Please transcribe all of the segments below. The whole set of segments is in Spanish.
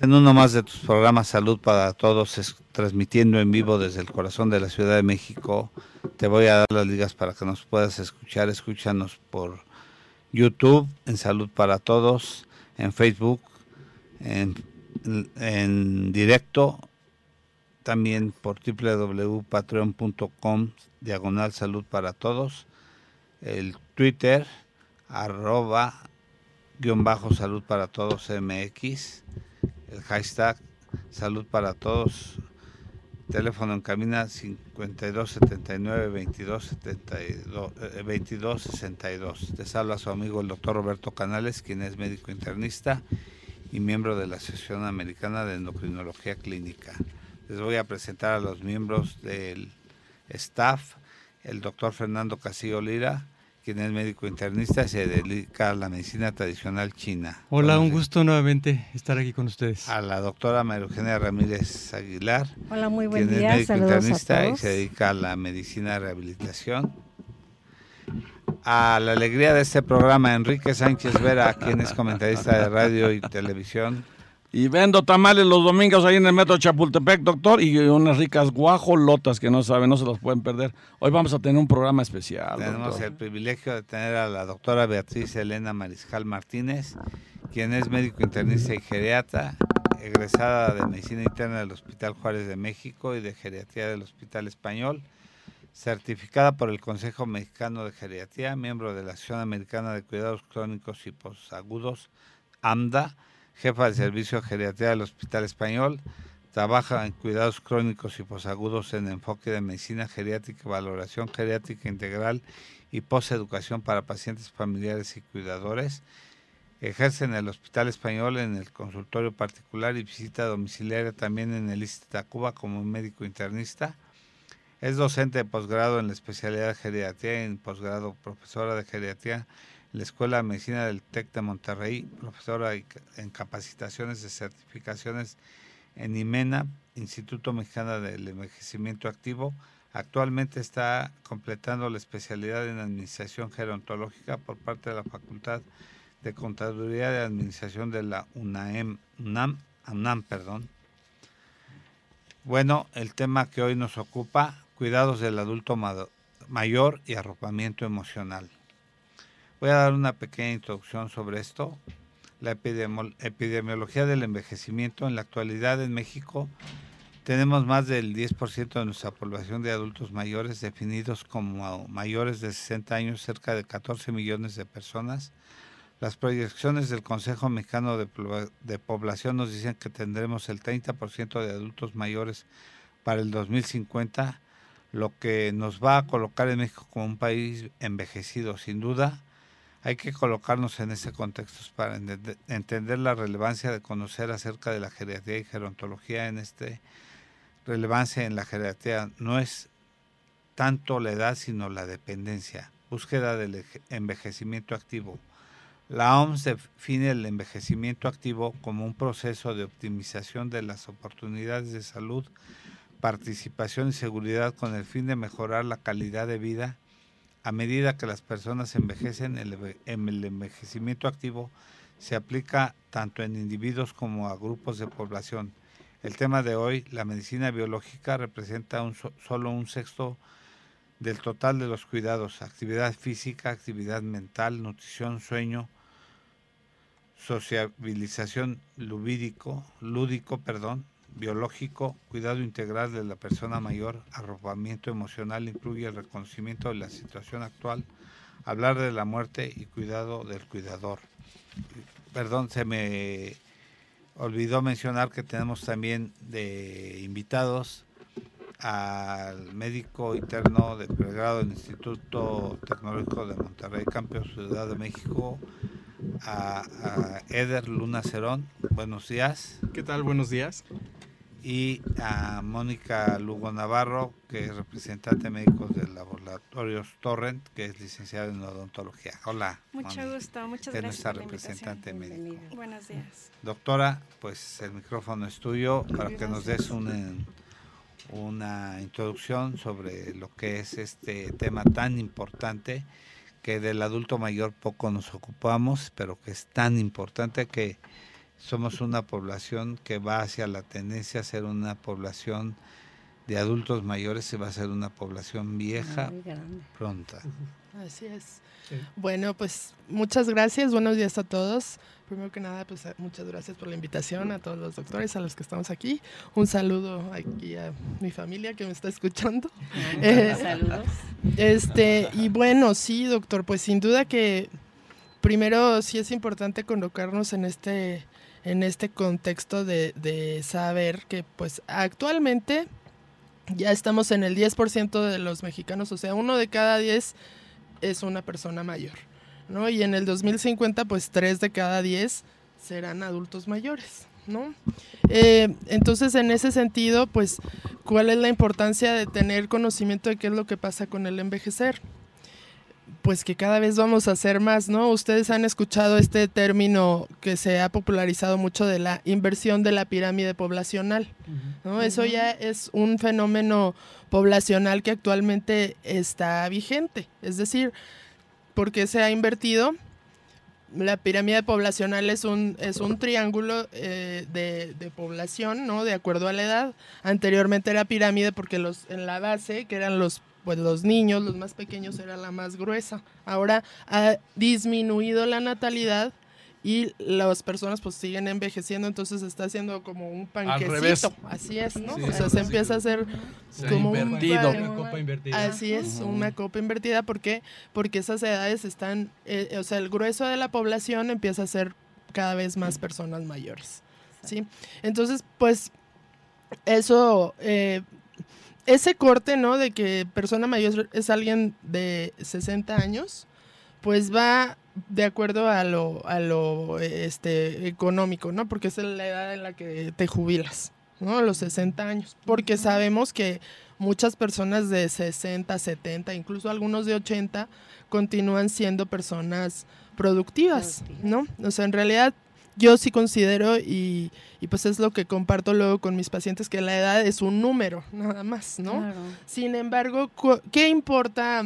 En uno más de tus programas Salud para Todos, transmitiendo en vivo desde el corazón de la Ciudad de México. Te voy a dar las ligas para que nos puedas escuchar. Escúchanos por YouTube, en Salud para Todos, en Facebook, en, en directo, también por www.patreon.com, diagonal Salud para Todos, el Twitter, arroba guion bajo salud para todos MX, el hashtag salud para todos, teléfono en cabina 5279 2272 2262. Te salva su amigo el doctor Roberto Canales, quien es médico internista y miembro de la Asociación Americana de Endocrinología Clínica. Les voy a presentar a los miembros del staff, el doctor Fernando Casillo Lira, quien es médico internista y se dedica a la medicina tradicional china. Hola, un gusto nuevamente estar aquí con ustedes. A la doctora María Eugenia Ramírez Aguilar. Hola, muy buen quien día. es médico Saludos internista a y se dedica a la medicina de rehabilitación. A la alegría de este programa, Enrique Sánchez Vera, quien es comentarista de radio y televisión. Y vendo tamales los domingos ahí en el metro Chapultepec, doctor, y unas ricas guajolotas que no saben, no se las pueden perder. Hoy vamos a tener un programa especial. Tenemos doctor. el privilegio de tener a la doctora Beatriz Elena Mariscal Martínez, quien es médico internista y geriatra, egresada de Medicina Interna del Hospital Juárez de México y de Geriatría del Hospital Español, certificada por el Consejo Mexicano de Geriatría, miembro de la Asociación Americana de Cuidados Crónicos y Posagudos, AMDA, jefa de servicio de geriatría del Hospital Español, trabaja en cuidados crónicos y posagudos en enfoque de medicina geriátrica, valoración geriátrica integral y poseducación para pacientes familiares y cuidadores. Ejerce en el Hospital Español en el consultorio particular y visita domiciliaria también en el ISTE Tacuba como médico internista. Es docente de posgrado en la especialidad de geriatría y en posgrado profesora de geriatría la Escuela de Medicina del TEC de Monterrey, profesora en capacitaciones de certificaciones en IMENA, Instituto Mexicano del Envejecimiento Activo. Actualmente está completando la especialidad en Administración Gerontológica por parte de la Facultad de Contaduría de Administración de la UNAM, UNAM, UNAM perdón. Bueno, el tema que hoy nos ocupa, cuidados del adulto mayor y arropamiento emocional. Voy a dar una pequeña introducción sobre esto. La epidemiología del envejecimiento en la actualidad en México tenemos más del 10% de nuestra población de adultos mayores definidos como mayores de 60 años, cerca de 14 millones de personas. Las proyecciones del Consejo Mexicano de, Población nos dicen que tendremos el 30% de adultos mayores para el 2050, lo que nos va a colocar en México como un país envejecido, sin duda hay que colocarnos en ese contexto para entender la relevancia de conocer acerca de la geriatría y gerontología en este relevancia en la geriatría no es tanto la edad sino la dependencia, búsqueda del envejecimiento activo. La OMS define el envejecimiento activo como un proceso de optimización de las oportunidades de salud, participación y seguridad con el fin de mejorar la calidad de vida a medida que las personas envejecen, el, envejecimiento activo se aplica tanto en individuos como a grupos de población. El tema de hoy, la medicina biológica, representa un, solo un sexto del total de los cuidados, actividad física, actividad mental, nutrición, sueño, sociabilización lúdico, lúdico, perdón, biológico, cuidado integral de la persona mayor, arropamiento emocional, incluye el reconocimiento de la situación actual, hablar de la muerte y cuidado del cuidador. Perdón, se me olvidó mencionar que tenemos también de invitados al médico interno de pregrado del Instituto Tecnológico de Monterrey, Campos Ciudad de México, a, a Eder Luna Cerón. Buenos días. ¿Qué tal? Buenos días y a Mónica Lugo Navarro, que es representante médico del Laboratorios Torrent, que es licenciada en odontología. Hola. Mucho Mónica, gusto, muchas que es gracias. nuestra por la representante médico. invitación. Buenos días. Doctora, pues el micrófono es tuyo para que nos des una, una introducción sobre lo que es este tema tan importante que del adulto mayor poco nos ocupamos, pero que es tan importante que somos una población que va hacia la tendencia a ser una población de adultos mayores y va a ser una población vieja pronta. Así es. Bueno, pues muchas gracias, buenos días a todos. Primero que nada, pues muchas gracias por la invitación a todos los doctores, a los que estamos aquí. Un saludo aquí a mi familia que me está escuchando. Eh, Saludos. Este, y bueno, sí, doctor, pues sin duda que primero sí es importante colocarnos en este, en este contexto de, de saber que pues actualmente ya estamos en el 10% de los mexicanos, o sea, uno de cada 10 es una persona mayor. ¿no? Y en el 2050, pues 3 de cada 10 serán adultos mayores, ¿no? Eh, entonces, en ese sentido, pues, ¿cuál es la importancia de tener conocimiento de qué es lo que pasa con el envejecer? Pues que cada vez vamos a hacer más, ¿no? Ustedes han escuchado este término que se ha popularizado mucho de la inversión de la pirámide poblacional, ¿no? Eso ya es un fenómeno poblacional que actualmente está vigente. Es decir, porque se ha invertido. La pirámide poblacional es un, es un triángulo eh, de, población, ¿no? De acuerdo a la edad. Anteriormente era pirámide porque los, en la base, que eran los, pues los niños, los más pequeños, era la más gruesa. Ahora ha disminuido la natalidad y las personas pues siguen envejeciendo, entonces está haciendo como un panquecito. Así es, ¿no? o sea, se empieza a hacer como invertido. una copa invertida. Así es, una copa invertida. ¿Por qué? Porque esas edades están, eh, o sea, el grueso de la población empieza a ser cada vez más personas mayores. ¿Sí? Entonces, pues, eso, eh, ese corte, ¿no? De que persona mayor es alguien de 60 años, pues va de acuerdo a lo, a lo este, económico, ¿no? Porque es la edad en la que te jubilas, ¿no? A los 60 años. Porque sabemos que muchas personas de 60, 70, incluso algunos de 80, continúan siendo personas productivas, ¿no? O sea, en realidad yo sí considero y, y, pues es lo que comparto luego con mis pacientes que la edad es un número, nada más, ¿no? Sin embargo, ¿qué importa?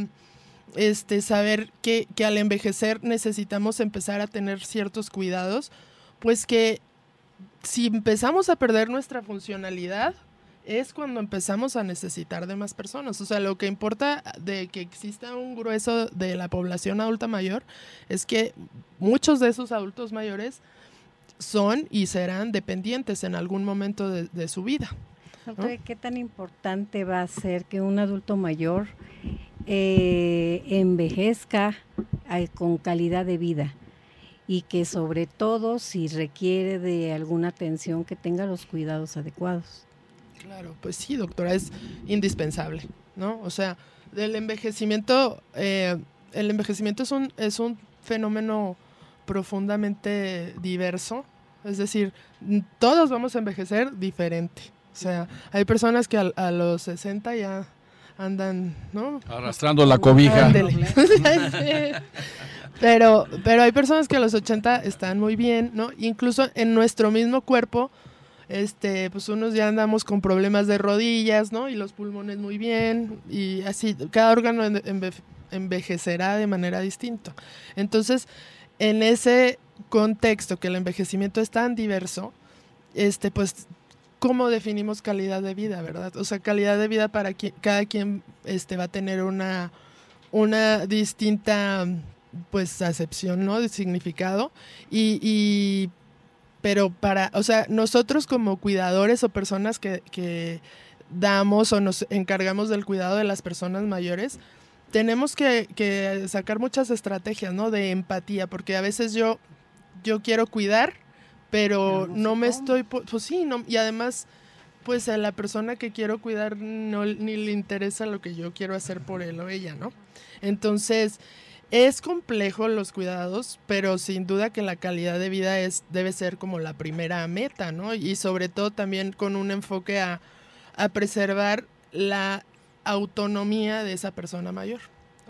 este, saber que, que al envejecer necesitamos empezar a tener ciertos cuidados, pues que si empezamos a perder nuestra funcionalidad, es cuando empezamos a necesitar de más personas. O sea, lo que importa de que exista un grueso de la población adulta mayor es que muchos de esos adultos mayores son y serán dependientes en algún momento de, su vida. ¿Qué tan importante va a ser que un adulto mayor eh, envejezca eh, con calidad de vida y que sobre todo si requiere de alguna atención que tenga los cuidados adecuados. Claro, pues sí, doctora, es indispensable, ¿no? O sea, el envejecimiento, eh, el envejecimiento es un, es un fenómeno profundamente diverso, es decir, todos vamos a envejecer diferente. O sea, hay personas que a los 60 ya andan, ¿no? Arrastrando la cobija. pero, pero hay personas que a los 80 están muy bien, ¿no? Incluso en nuestro mismo cuerpo, este, pues unos ya andamos con problemas de rodillas, ¿no? Y los pulmones muy bien, y así, cada órgano envejecerá de manera distinta. Entonces, en ese contexto que el envejecimiento es tan diverso, este, pues cómo definimos calidad de vida, ¿verdad? O sea, calidad de vida para quien, cada quien este, va a tener una, una distinta pues acepción, ¿no? De significado. Y, pero para, o sea, nosotros como cuidadores o personas que, que damos o nos encargamos del cuidado de las personas mayores, tenemos que, que, sacar muchas estrategias, ¿no? De empatía, porque a veces yo, yo quiero cuidar, pero no me estoy, pues sí, no, y además, pues a la persona que quiero cuidar no, ni le interesa lo que yo quiero hacer por él o ella, ¿no? Entonces, es complejo los cuidados, pero sin duda que la calidad de vida es, debe ser como la primera meta, ¿no? Y sobre todo también con un enfoque a, a preservar la autonomía de esa persona mayor.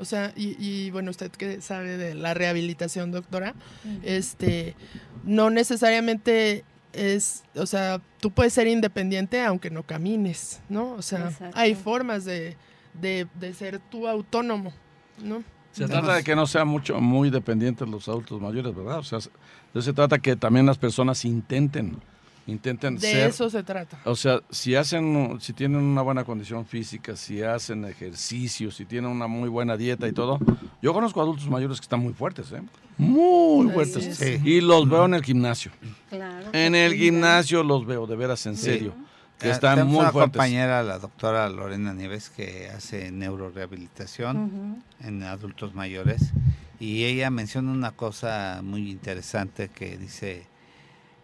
O sea, y, bueno, usted que sabe de la rehabilitación, doctora, este, no necesariamente es, o sea, tú puedes ser independiente aunque no camines, ¿no? O sea, hay formas de, de, ser tú autónomo, ¿no? Se trata de que no sean mucho, muy dependientes los adultos mayores, ¿verdad? O sea, se trata que también las personas intenten intenten de eso se trata. O sea, si hacen, si tienen una buena condición física, si hacen ejercicio, si tienen una muy buena dieta y todo. Yo conozco adultos mayores que están muy fuertes, ¿eh? Muy fuertes. Y los veo en el gimnasio. Claro, en el gimnasio los veo, de veras, en serio. Que están muy una compañera, la doctora Lorena Nieves, que hace neurorehabilitación en adultos mayores. Y ella menciona una cosa muy interesante que dice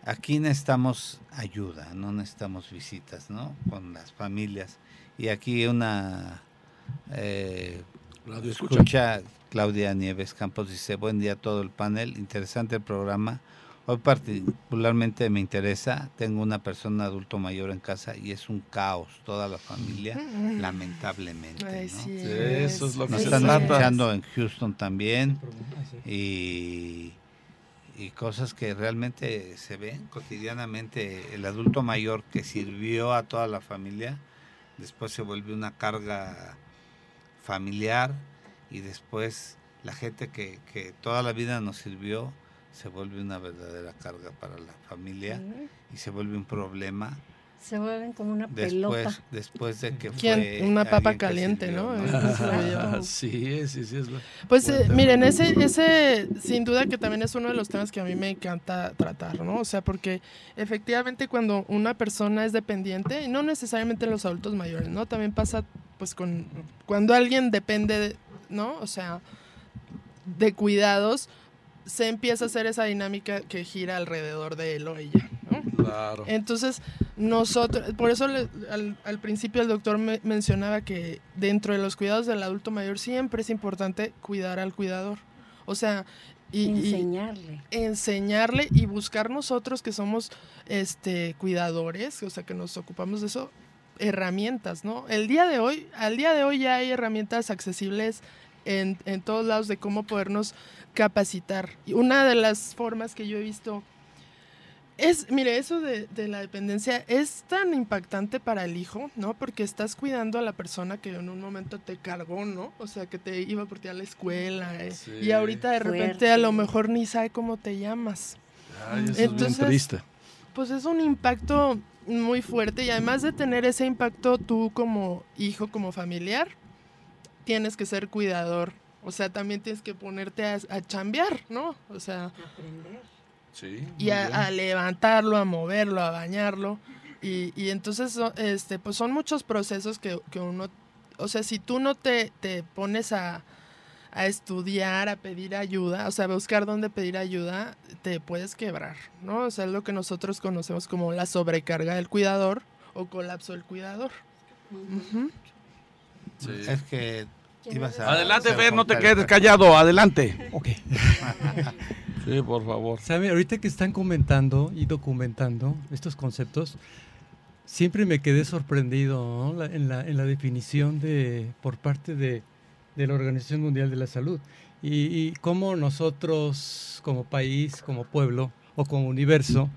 aquí necesitamos ayuda, no necesitamos visitas, ¿no? Con las familias. Y aquí una eh, escucha Claudia Nieves Campos dice, buen día a todo el panel, interesante el programa. Hoy particularmente me interesa, tengo una persona adulto mayor en casa y es un caos toda la familia, lamentablemente. ¿no? eso es lo que Nos están escuchando en Houston también y y cosas que realmente se ven cotidianamente. El adulto mayor que sirvió a toda la familia, después se vuelve una carga familiar y después la gente que, que toda la vida nos sirvió se vuelve una verdadera carga para la familia y se vuelve un problema se vuelven como una después, pelota. Después de que fue Una papa caliente, ¿no? sí, sí, sí. Es pues eh, miren, ese, ese sin duda que también es uno de los temas que a mí me encanta tratar, ¿no? O sea, porque efectivamente cuando una persona es dependiente, y no necesariamente los adultos mayores, ¿no? También pasa pues con cuando alguien depende, ¿no? O sea, de cuidados, se empieza a hacer esa dinámica que gira alrededor de él o ella, ¿no? Claro. Entonces, nosotros, por eso al, principio el doctor me, mencionaba que dentro de los cuidados del adulto mayor siempre es importante cuidar al cuidador. O sea, y, enseñarle. enseñarle y buscar nosotros que somos este cuidadores, o sea, que nos ocupamos de eso, herramientas, ¿no? El día de hoy, al día de hoy ya hay herramientas accesibles en, en todos lados de cómo podernos capacitar. Y una de las formas que yo he visto es, mire, eso de, la dependencia es tan impactante para el hijo, ¿no? Porque estás cuidando a la persona que en un momento te cargó, ¿no? O sea, que te iba por ti a la escuela. Eh, y ahorita de repente a lo mejor ni sabe cómo te llamas. Entonces, Pues es un impacto muy fuerte y además de tener ese impacto tú como hijo, como familiar, tienes que ser cuidador. O sea, también tienes que ponerte a, a chambear, ¿no? O sea... Aprender y a, levantarlo, a moverlo, a bañarlo. Y, y entonces, este, pues son muchos procesos que, que, uno, o sea, si tú no te, te pones a, a, estudiar, a pedir ayuda, o sea, a buscar dónde pedir ayuda, te puedes quebrar, ¿no? O sea, es lo que nosotros conocemos como la sobrecarga del cuidador o colapso del cuidador. Es que Adelante, Fer, no te quedes callado, adelante. Ok. Sí, por favor. Ahorita que están comentando y documentando estos conceptos, siempre me quedé sorprendido en, la, en, la, definición de, por parte de, de la Organización Mundial de la Salud. Y, y, cómo nosotros como país, como pueblo o como universo,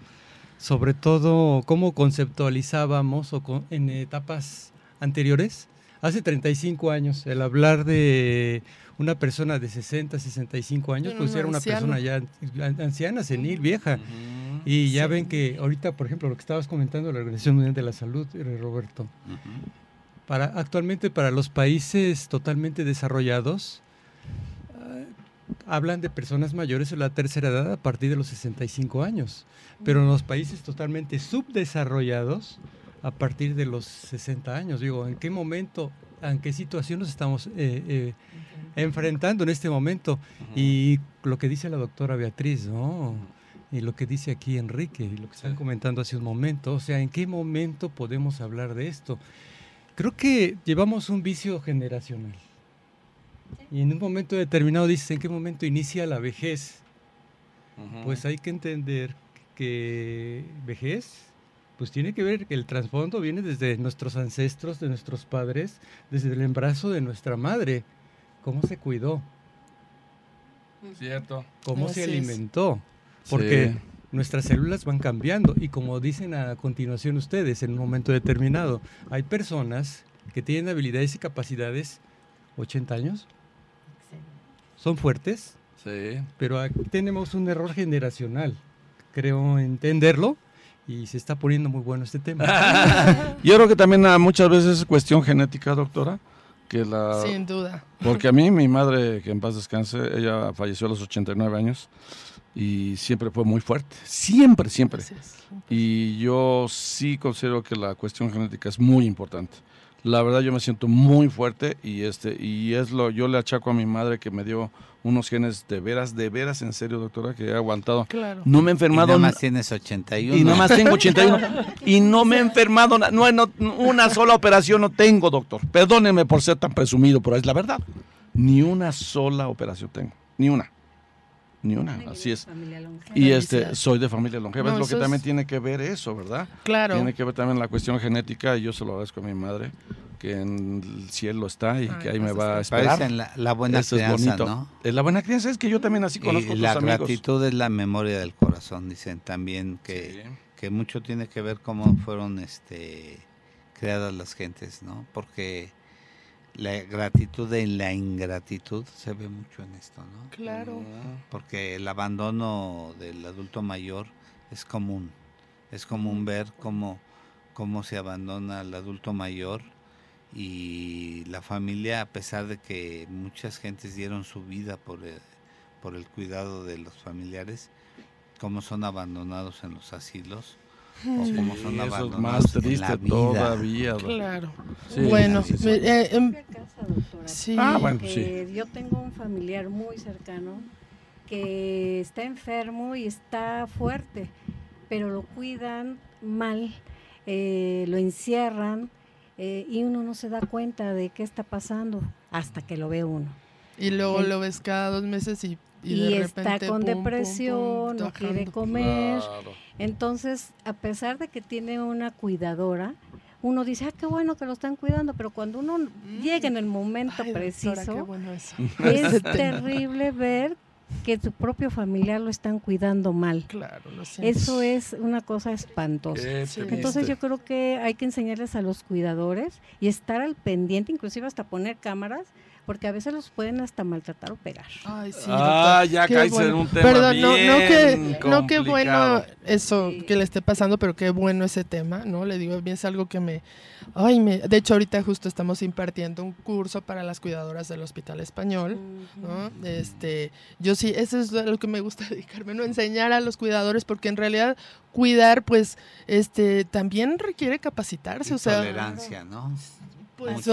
sobre todo cómo conceptualizábamos o en etapas anteriores, hace 35 años, el hablar de una persona de 60, 65 años, pues era una persona ya anciana, senil, vieja. Y ya ven que ahorita, por ejemplo, lo que estabas comentando, la Organización Mundial de la Salud, eh, Roberto, para, actualmente para los países totalmente desarrollados, ah, hablan de personas mayores de la tercera edad a partir de los 65 años, pero en los países totalmente subdesarrollados, a partir de los 60 años. Digo, ¿en qué momento, en qué situación nos estamos eh, eh, enfrentando en este momento. Y lo que dice la doctora Beatriz, ¿no? Y lo que dice aquí Enrique, y lo que están comentando hace un momento, o sea, ¿en qué momento podemos hablar de esto? Creo que llevamos un vicio generacional. Y en un momento determinado dices, ¿en qué momento inicia la vejez? Pues hay que entender que vejez, pues tiene que ver que el trasfondo viene desde nuestros ancestros, de nuestros padres, desde el embarazo de nuestra madre cómo se cuidó. Cierto. Cómo se alimentó. Porque nuestras células van cambiando y como dicen a continuación ustedes en un momento determinado, hay personas que tienen habilidades y capacidades 80 años. son fuertes, Sí. pero aquí tenemos un error generacional. Creo entenderlo y se está poniendo muy bueno este tema. Yo creo que también ah, muchas veces es cuestión genética, doctora, que la... Sin duda. Porque a mí, mi madre, que en paz descanse, ella falleció a los 89 años y siempre fue muy fuerte. Siempre, siempre. Y yo sí considero que la cuestión genética es muy importante. La verdad yo me siento muy fuerte y este y es lo yo le achaco a mi madre que me dio unos genes de veras, de veras en serio, doctora, que he aguantado. Claro. No me he Y enfermado nada más tienes 81. y nomás tengo 81 y no me he enfermado, no, no, una sola operación no tengo, doctor. Perdónenme por ser tan presumido, pero es la verdad. Ni una sola operación tengo, ni una. Ni una, así es. Y este soy de familia longeva, No, es lo que es- también tiene que ver eso, ¿verdad? Claro. Tiene que ver también la cuestión genética y yo se lo agradezco a mi madre que en el cielo está y Ay, que ahí me pues va a esperar. La, la buena Eso es crianza, bonito. ¿no? La buena crianza es que yo también así conozco Y a la tus amigos. gratitud es la memoria del corazón, dicen también que, Sí. que mucho tiene que ver cómo fueron este creadas las gentes, ¿no? Porque la gratitud en la ingratitud se ve mucho en esto, ¿no? Claro. Porque el abandono del adulto mayor es común. Es común ver cómo, cómo se abandona al adulto mayor y la familia, a pesar de que muchas gentes dieron su vida por el, por el cuidado de los familiares, cómo son abandonados en los asilos o Sí, cómo son eso es más triste todavía. Claro. Sí, bueno, sí, sí. me- eh, em, propia casa, doctora. sí. Ah, bueno. Que Yo tengo un familiar muy cercano que está enfermo y está fuerte, pero lo cuidan mal, eh, lo encierran eh, y uno no se da cuenta de qué está pasando hasta que lo ve uno. Y luego lo ves cada dos meses y, y, Y, de está repente, con pum, pum, pum, depresión, no quiere comer. Claro. Entonces, a pesar de que tiene una cuidadora, uno dice, ah, qué bueno que lo están cuidando, pero cuando uno llega en el momento Ay, doctora, preciso, qué bueno eso. es terrible ver que tu propio familiar lo están cuidando mal. Claro, lo siento. Eso es una cosa espantosa. Entonces yo creo que hay que enseñarles a los cuidadores y estar al pendiente, inclusive hasta poner cámaras, porque a veces los pueden hasta maltratar o pegar. Ay, sí, Ah, doctor. ya caíste bueno. en un tema Perdón, no, no que, bien no que bueno eso Sí. que le esté pasando, pero qué bueno ese tema, ¿no? Le digo, bien es algo que me... Ay, me... De hecho, ahorita justo estamos impartiendo un curso para las cuidadoras del Hospital Español, ¿no? Este, yo sí, eso es a lo que me gusta dedicarme, ¿no? Enseñar a los cuidadores, porque en realidad cuidar, pues, este, también requiere capacitarse, Y o sea... tolerancia, ¿no? Pues,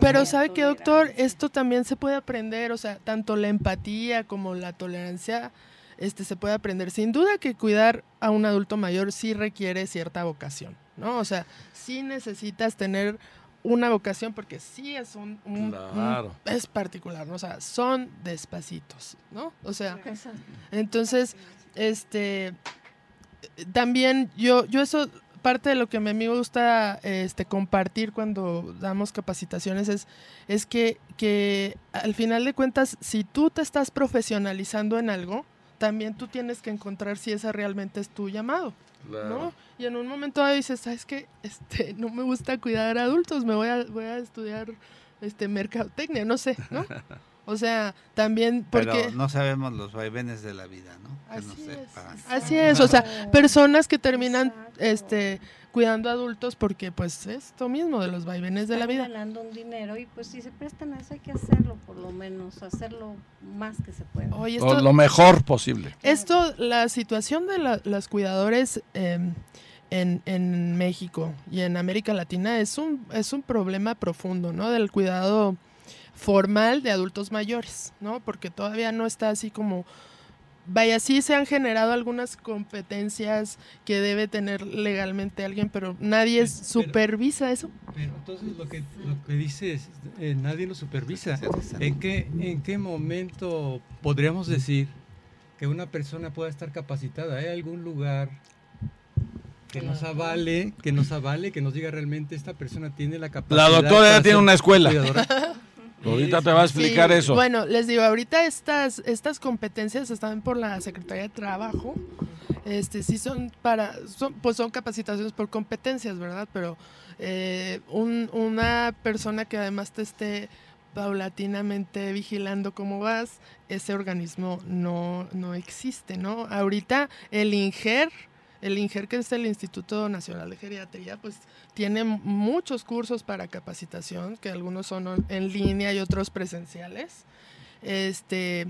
pero sabe que doctor, esto también se puede aprender, o sea, tanto la empatía como la tolerancia, este se puede aprender. Sin duda que cuidar a un adulto mayor sí requiere cierta vocación, ¿no? O sea, sí necesitas tener una vocación porque sí es un, un- un- Claro. es particular, ¿no? O sea, son despacitos, ¿no? O sea, entonces, este, también yo, yo eso, parte de lo que a mí me gusta este, compartir cuando damos capacitaciones es, es que, que al final de cuentas, si tú te estás profesionalizando en algo, también tú tienes que encontrar si ese realmente es tu llamado, Claro. ¿no? Y en un momento dado dices, ¿sabes qué? Este, no me gusta cuidar a adultos, me voy a, voy a estudiar este, mercadotecnia, no sé, ¿no? O sea, también porque... Pero no sabemos los vaivenes de la vida, ¿no? Que Así nos es. Así es, o sea, personas que terminan este cuidando adultos porque pues esto mismo de los vaivenes de la Están vida. ganando un dinero y pues si se prestan a eso hay que hacerlo por lo menos, hacerlo más que se pueda. Oye, O esto, lo mejor posible. esto la situación de la- los cuidadores em, en, en México y en América Latina es un, es un problema profundo, ¿no? Del cuidado formal de adultos mayores, ¿no? Porque todavía no está así como... Vaya, sí se han generado algunas competencias que debe tener legalmente alguien, pero nadie Pero- supervisa eso. Pero entonces lo que, lo que dices, eh, nadie lo supervisa. ¿En qué, ¿En qué momento podríamos decir que una persona pueda estar capacitada? ¿Hay algún lugar que nos avale, que nos avale, que nos diga realmente esta persona tiene la capacidad? La doctora ya tiene una escuela. Ahorita te va a explicar Sí, eso. Bueno, les digo, ahorita estas, estas competencias están por la Secretaría de Trabajo. Este, sí son para, son, pues son capacitaciones por competencias, ¿verdad? Pero eh, un- una persona que además te esté paulatinamente vigilando cómo vas, ese organismo no, no existe, ¿no? Ahorita el INGER, el INGER que es el Instituto Nacional de Geriatría, pues tiene muchos cursos para capacitación, que algunos son en línea y otros presenciales. Este,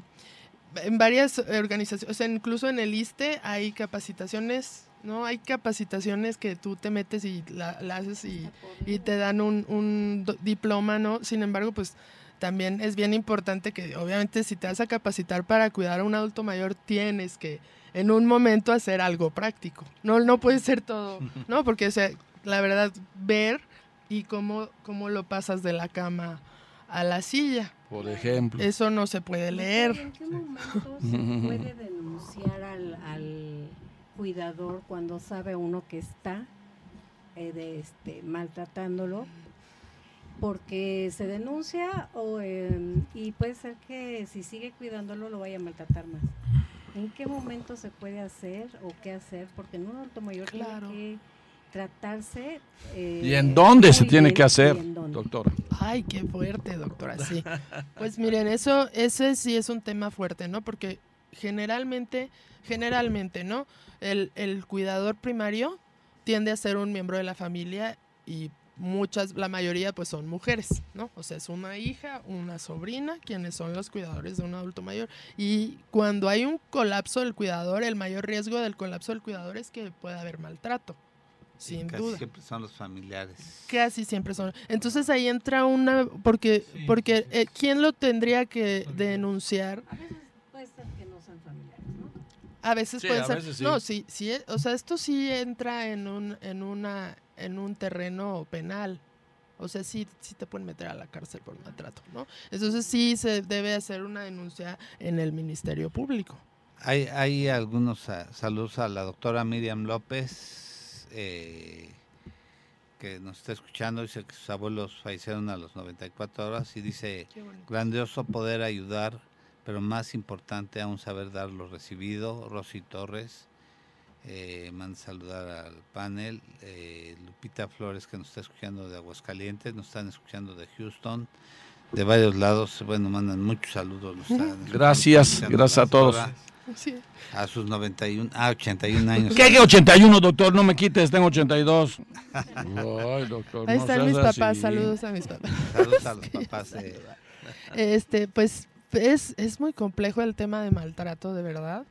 en varias organizaciones, o sea, incluso en el ISTE hay capacitaciones ¿no? Hay capacitaciones que tú te metes y la, haces y, te dan un, un, diploma, ¿no? Sin embargo, pues también es bien importante que obviamente si te vas a capacitar para cuidar a un adulto mayor, tienes que en un momento hacer algo práctico. No, no puede ser todo, ¿no? Porque, o sea, la verdad, ver y cómo, cómo lo pasas de la cama a la silla. Por ejemplo. Eso no se puede leer. ¿En qué momento se puede denunciar al cuidador cuando sabe uno que está eh, de este, maltratándolo porque se denuncia o, em, y puede ser que si sigue cuidándolo lo vaya a maltratar más. ¿En qué momento se puede hacer o qué hacer? Porque en un adulto mayor claro. tiene que tratarse. Eh, ¿Y en dónde se tiene que hacer, doctora? Ay, qué fuerte, doctora, sí. Pues miren, eso, ese sí es un tema fuerte, ¿no? Porque generalmente, generalmente, ¿no? el, cuidador primario tiende a ser un miembro de la familia y muchas, la mayoría pues son mujeres, ¿no? O sea, es una hija, una sobrina, quienes son los cuidadores de un adulto mayor. Y cuando hay un colapso del cuidador, el mayor riesgo del colapso del cuidador es que pueda haber maltrato. Sin casi duda. siempre son los familiares. Casi siempre son. Entonces ahí entra una, porque, porque eh, ¿quién lo tendría que denunciar? A veces puede ser. No, sí, sí, eh, o sea, esto sí entra en un, en una, en un terreno penal. O sea, sí, sí te pueden meter a la cárcel por maltrato, ¿no? Entonces sí se debe hacer una denuncia en el Ministerio Público. Hay, hay algunos saludos a la doctora Miriam López, eh, que nos está escuchando, dice que sus abuelos fallecieron a los 94 horas y dice, grandioso poder ayudar pero más importante aún saber dar lo recibido. Rosy Torres, eh, manda saludar al panel. Eh, Lupita Flores, que nos está escuchando de Aguascalientes, nos están escuchando de Houston, de varios lados. Bueno, mandan muchos saludos. gracias, gracias a todos. A sus 91, ah, 81 años. ¿Qué, 81, doctor? No me quites, tengo 82. Ay, doctor, Ahí están mis papás, saludos a mis papás. Saludos a los papás. Este, pues es, es muy complejo el tema de maltrato, de verdad.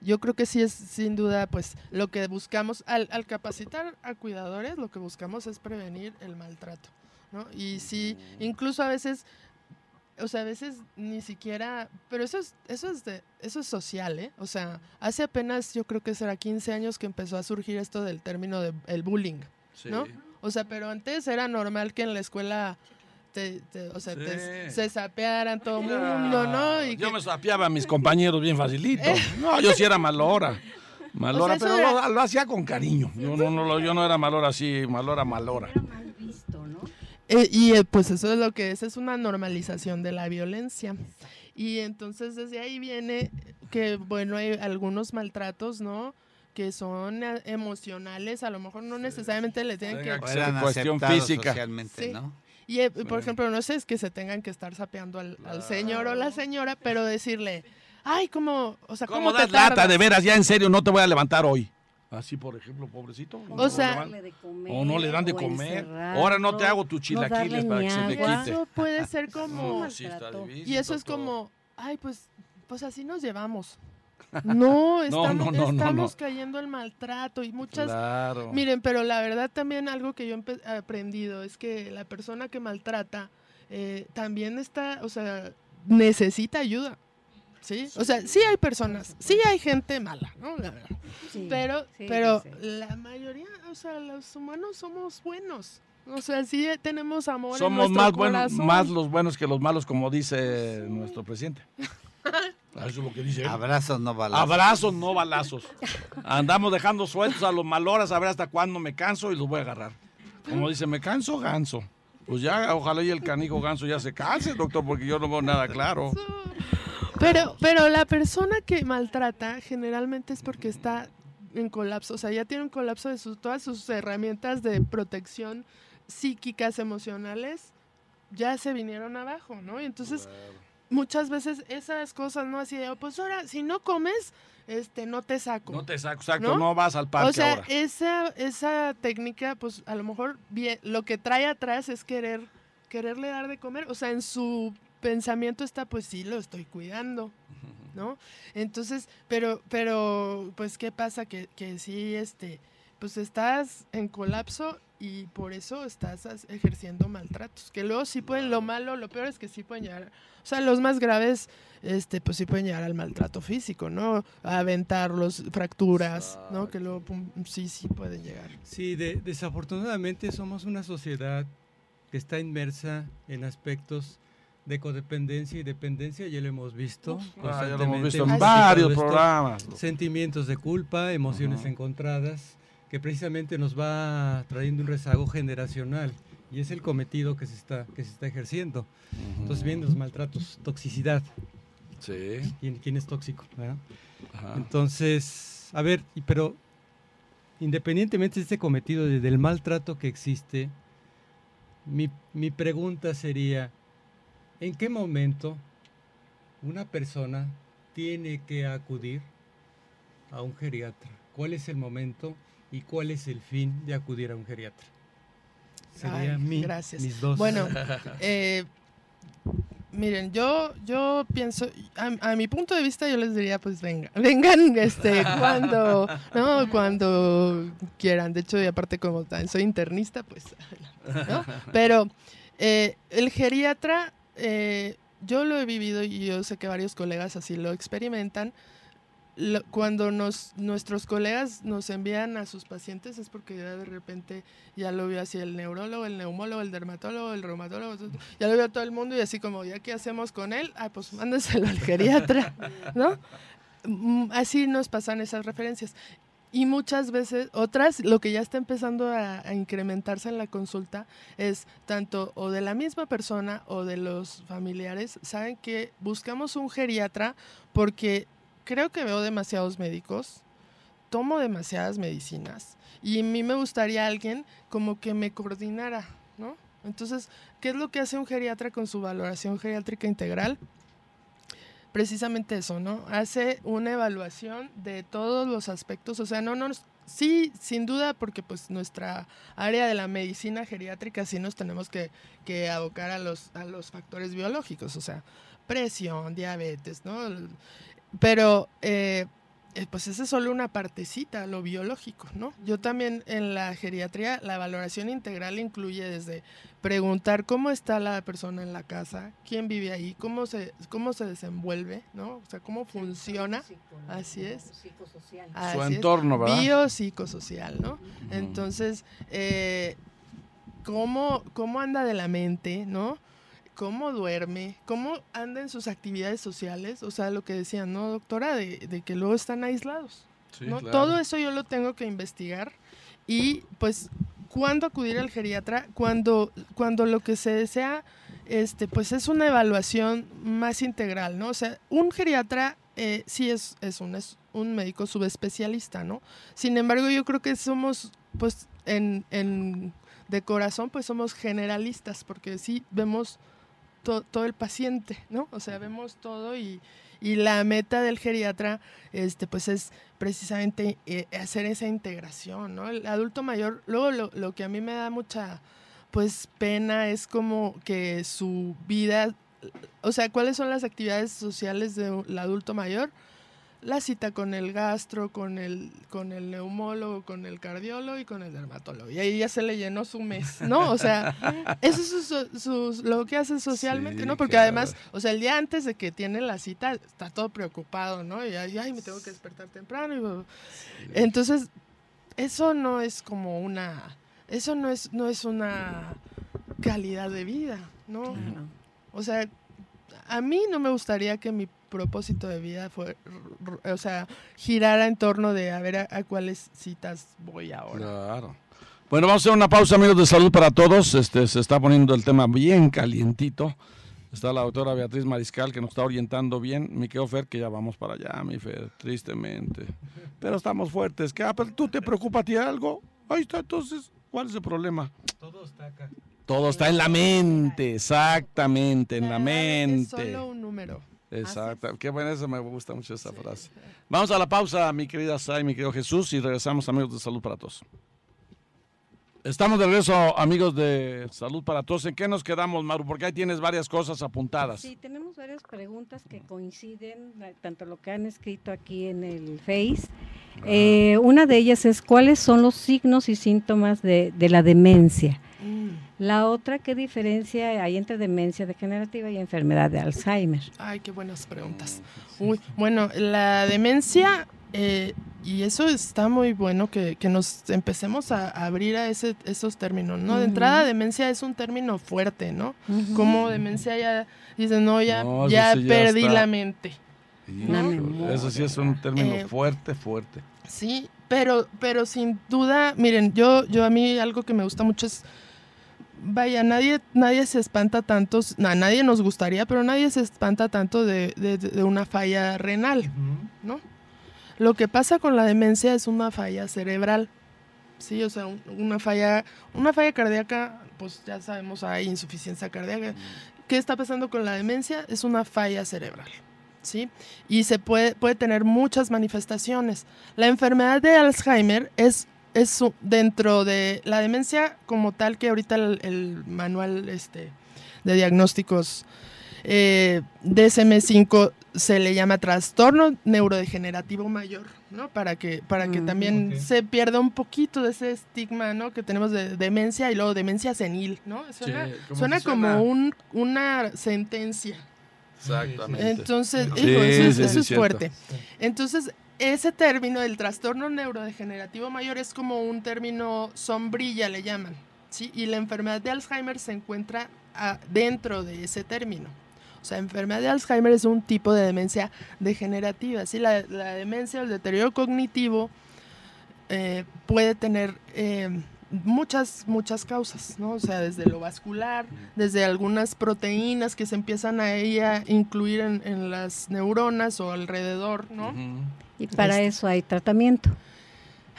Yo creo que sí es sin duda, pues lo que buscamos, al, al capacitar a cuidadores, lo que buscamos es prevenir el maltrato, ¿no? Y sí, incluso a veces o sea, a veces ni siquiera, pero eso es, eso es de, eso es social, ¿eh? O sea, hace apenas, yo creo que será 15 años que empezó a surgir esto del término de el bullying, ¿no? O sea, pero antes era normal que en la escuela o sea, se sapearan todo el mundo, ¿no? Y yo me sapeaba a mis compañeros bien facilito. No, yo sí era malora. Malora, pero lo, hacía con cariño. Yo no, no, yo no era malora así, malora, malora. Eh, y eh, pues eso es lo que es, es una normalización de la violencia. Y entonces desde ahí viene que, bueno, hay algunos maltratos, ¿no? que son eh, emocionales, a lo mejor no necesariamente le tienen que... cuestión física. Socialmente, ¿no? Y, eh, por ejemplo, no sé, es que se tengan que estar sapeando al, señor o la señora, pero decirle, ay, ¿cómo, o sea, ¿cómo, ¿cómo te lata? De veras, ya en serio, no te voy a levantar hoy. Así, por ejemplo, pobrecito. O sea, o no le dan de comer. Ahora no te hago tus chilaquiles para que se te quite. Eso puede ser como. y eso es como, ay, pues, pues así nos llevamos. No, estamos, estamos cayendo el maltrato y muchas... Miren, pero la verdad también algo que yo he aprendido es que la persona que maltrata eh, también está, o sea, necesita ayuda. ¿Sí? O sea, sí hay personas, sí hay gente mala, ¿no? La verdad. pero pero la mayoría, o sea, los humanos somos buenos. O sea, sí tenemos amor. Somos más, buenos, más los buenos que los malos, como dice nuestro presidente. Eso es lo que dice Abrazos, no balazos. Abrazos, no balazos. Andamos dejando sueltos a los maloras a ver hasta cuándo me canso y los voy a agarrar. Como dice, me canso, ganso. Pues ya, ojalá y el canijo ganso ya se canse, doctor, porque yo no veo nada claro. Pero, pero la persona que maltrata generalmente es porque está en colapso, o sea, ya tiene un colapso de sus, todas sus herramientas de protección psíquicas, emocionales, ya se vinieron abajo, ¿no? Y entonces muchas veces esas cosas, ¿no? Así de, pues ahora, si no comes, este, no te saco. No te saco, exacto, no, vas al parque O sea, ahora. esa, esa técnica, pues a lo mejor bien, lo que trae atrás es querer, quererle dar de comer. O sea, en su pensamiento está, pues sí, lo estoy cuidando, ¿no? Entonces, pero, pero, pues, ¿qué pasa? Que, que sí, este, pues estás en colapso y por eso estás ejerciendo maltratos. Que luego sí pueden, lo malo, lo peor es que sí pueden llegar, o sea, los más graves, este, pues sí pueden llegar al maltrato físico, ¿no? A aventarlos, fracturas, ¿no? Que luego sí, sí pueden llegar. Sí, desafortunadamente somos una sociedad que está inmersa en aspectos de codependencia y dependencia, ya lo hemos visto. Ah, ya lo hemos visto en varios programas. Sentimientos de culpa, emociones encontradas que precisamente nos va trayendo un rezago generacional y es el cometido que se está, que se está ejerciendo. Entonces vienen los maltratos, toxicidad. Sí. ¿Quién, es tóxico? Entonces, a ver, pero independientemente de este cometido, del maltrato que existe, mi, mi pregunta sería, ¿en qué momento una persona tiene que acudir a un geriatra? ¿Cuál es el momento y cuál es el fin de acudir a un geriatra. Sería mi, gracias. mis dos. Bueno, eh, miren, yo, yo pienso, a, mi punto de vista yo les diría, pues venga, vengan este, cuando, ¿no? cuando quieran. De hecho, y aparte como soy internista, pues, ¿no? Pero eh, el geriatra, eh, yo lo he vivido y yo sé que varios colegas así lo experimentan cuando nos, nuestros colegas nos envían a sus pacientes es porque ya de repente ya lo vio así el neurólogo, el neumólogo, el dermatólogo, el reumatólogo, ya lo vio todo el mundo y así como, ¿ya qué hacemos con él? Ah, pues mándeselo al geriatra, ¿no? Mm, así nos pasan esas referencias. Y muchas veces, otras, lo que ya está empezando a, a, incrementarse en la consulta es tanto o de la misma persona o de los familiares, saben que buscamos un geriatra porque creo que veo demasiados médicos, tomo demasiadas medicinas y a mí me gustaría alguien como que me coordinara, ¿no? Entonces, ¿qué es lo que hace un geriatra con su valoración geriátrica integral? Precisamente eso, ¿no? Hace una evaluación de todos los aspectos, o sea, no nos sí, sin duda, porque pues nuestra área de la medicina geriátrica sí nos tenemos que, que abocar a los, a los factores biológicos, o sea, presión, diabetes, ¿no? Pero eh, eh, pues esa es solo una partecita, lo biológico, ¿no? Yo también en la geriatría, la valoración integral incluye desde preguntar cómo está la persona en la casa, quién vive ahí, cómo se, cómo se desenvuelve, ¿no? O sea, cómo funciona. Así es. Psicosocial. Su entorno, ¿verdad? Biopsicosocial, ¿no? Entonces, eh, ¿cómo, ¿cómo anda de la mente, ¿no? Cómo duerme, cómo anda en sus actividades sociales, o sea, lo que decían, ¿no, doctora? De, que luego están aislados. ¿no? Todo eso yo lo tengo que investigar y pues, ¿cuándo acudir al geriatra? Cuando, cuando lo que se desea, este, pues es una evaluación más integral, ¿no? O sea, un geriatra eh, sí es, es, un, es un médico subespecialista, ¿no? Sin embargo, yo creo que somos, pues, en, en de corazón, pues somos generalistas, porque sí vemos todo el paciente, ¿no? O sea, vemos todo y, la meta del geriatra, este, pues es precisamente eh, hacer esa integración, ¿no? El adulto mayor, luego lo, lo, que a mí me da mucha, pues, pena es como que su vida, o sea, ¿cuáles son las actividades sociales del adulto mayor? La cita con el gastro, con el, con el neumólogo, con el cardiólogo y con el dermatólogo. Y ahí ya se le llenó su mes, ¿no? O sea, eso es lo que hace socialmente, ¿no? Porque además, o sea, el día antes de que tiene la cita está todo preocupado, ¿no? Y ay, me tengo que despertar temprano. Entonces, eso no es como una, eso no es, no es una calidad de vida, ¿no? O sea, a mí no me gustaría que mi propósito de vida fue, o sea, girara en torno de a ver a, cuáles citas voy ahora. Claro. Bueno, vamos a hacer una pausa, amigos de salud para todos. Este se está poniendo el tema bien calientito. Está la doctora Beatriz Mariscal que nos está orientando bien. Mi querido Fer, que ya vamos para allá, mi Fer, tristemente. Pero estamos fuertes. ¿Qué? Ah, ¿Tú te preocupa a ti algo? Ahí está, entonces, ¿cuál es el problema? Todo está acá. Todo está en la mente, exactamente, en la, mente. Es solo un número. Exacto, qué buena, eso me gusta mucho esa frase. Vamos a la pausa, mi querida Sai, mi querido Jesús, y regresamos, amigos de Salud para Todos. Estamos de regreso, amigos de Salud para Todos. ¿En qué nos quedamos, Maru? Porque ahí tienes varias cosas apuntadas. Sí, tenemos varias preguntas que coinciden, tanto lo que han escrito aquí en el Face. Eh, una de ellas es, ¿cuáles son los signos y síntomas de, la demencia? Mm. La otra, ¿qué diferencia hay entre demencia degenerativa y enfermedad de Alzheimer? Ay, qué buenas preguntas. Uy, bueno, la demencia eh, y eso está muy bueno que, nos empecemos a, abrir a ese, esos términos, ¿no? De entrada, demencia es un término fuerte, ¿no? Como demencia ya dice, no, ya, ya perdí la mente. Eso sí es un término eh, fuerte, fuerte. Sí, pero, pero sin duda, miren, yo, yo a mí algo que me gusta mucho es, vaya, nadie, nadie se espanta tanto, a nadie nos gustaría, pero nadie se espanta tanto de, de una falla renal, ¿no? Lo que pasa con la demencia es una falla cerebral. Sí, o sea, una falla, una falla cardíaca, pues ya sabemos, hay insuficiencia cardíaca. ¿Qué está pasando con la demencia? Es una falla cerebral. ¿Sí? Y se puede, puede tener muchas manifestaciones. La enfermedad de Alzheimer es, es dentro de la demencia como tal que ahorita el, manual este, de diagnósticos eh, DSM-5 se le llama trastorno neurodegenerativo mayor, ¿no? Para que, para que mm, también se pierda un poquito de ese estigma, ¿no? Que tenemos de demencia y luego demencia senil, ¿no? Suena, como un, una sentencia. Exactamente. Entonces, eso, es fuerte. Entonces, ese término, el trastorno neurodegenerativo mayor, es como un término sombrilla, le llaman, ¿sí? Y la enfermedad de Alzheimer se encuentra dentro de ese término. O sea, enfermedad de Alzheimer es un tipo de demencia degenerativa. ¿sí? La, demencia o el deterioro cognitivo eh, puede tener eh, muchas, muchas causas, ¿no? O sea, desde lo vascular, desde algunas proteínas que se empiezan a ella incluir en, las neuronas o alrededor, ¿no? Y para este eso hay tratamiento.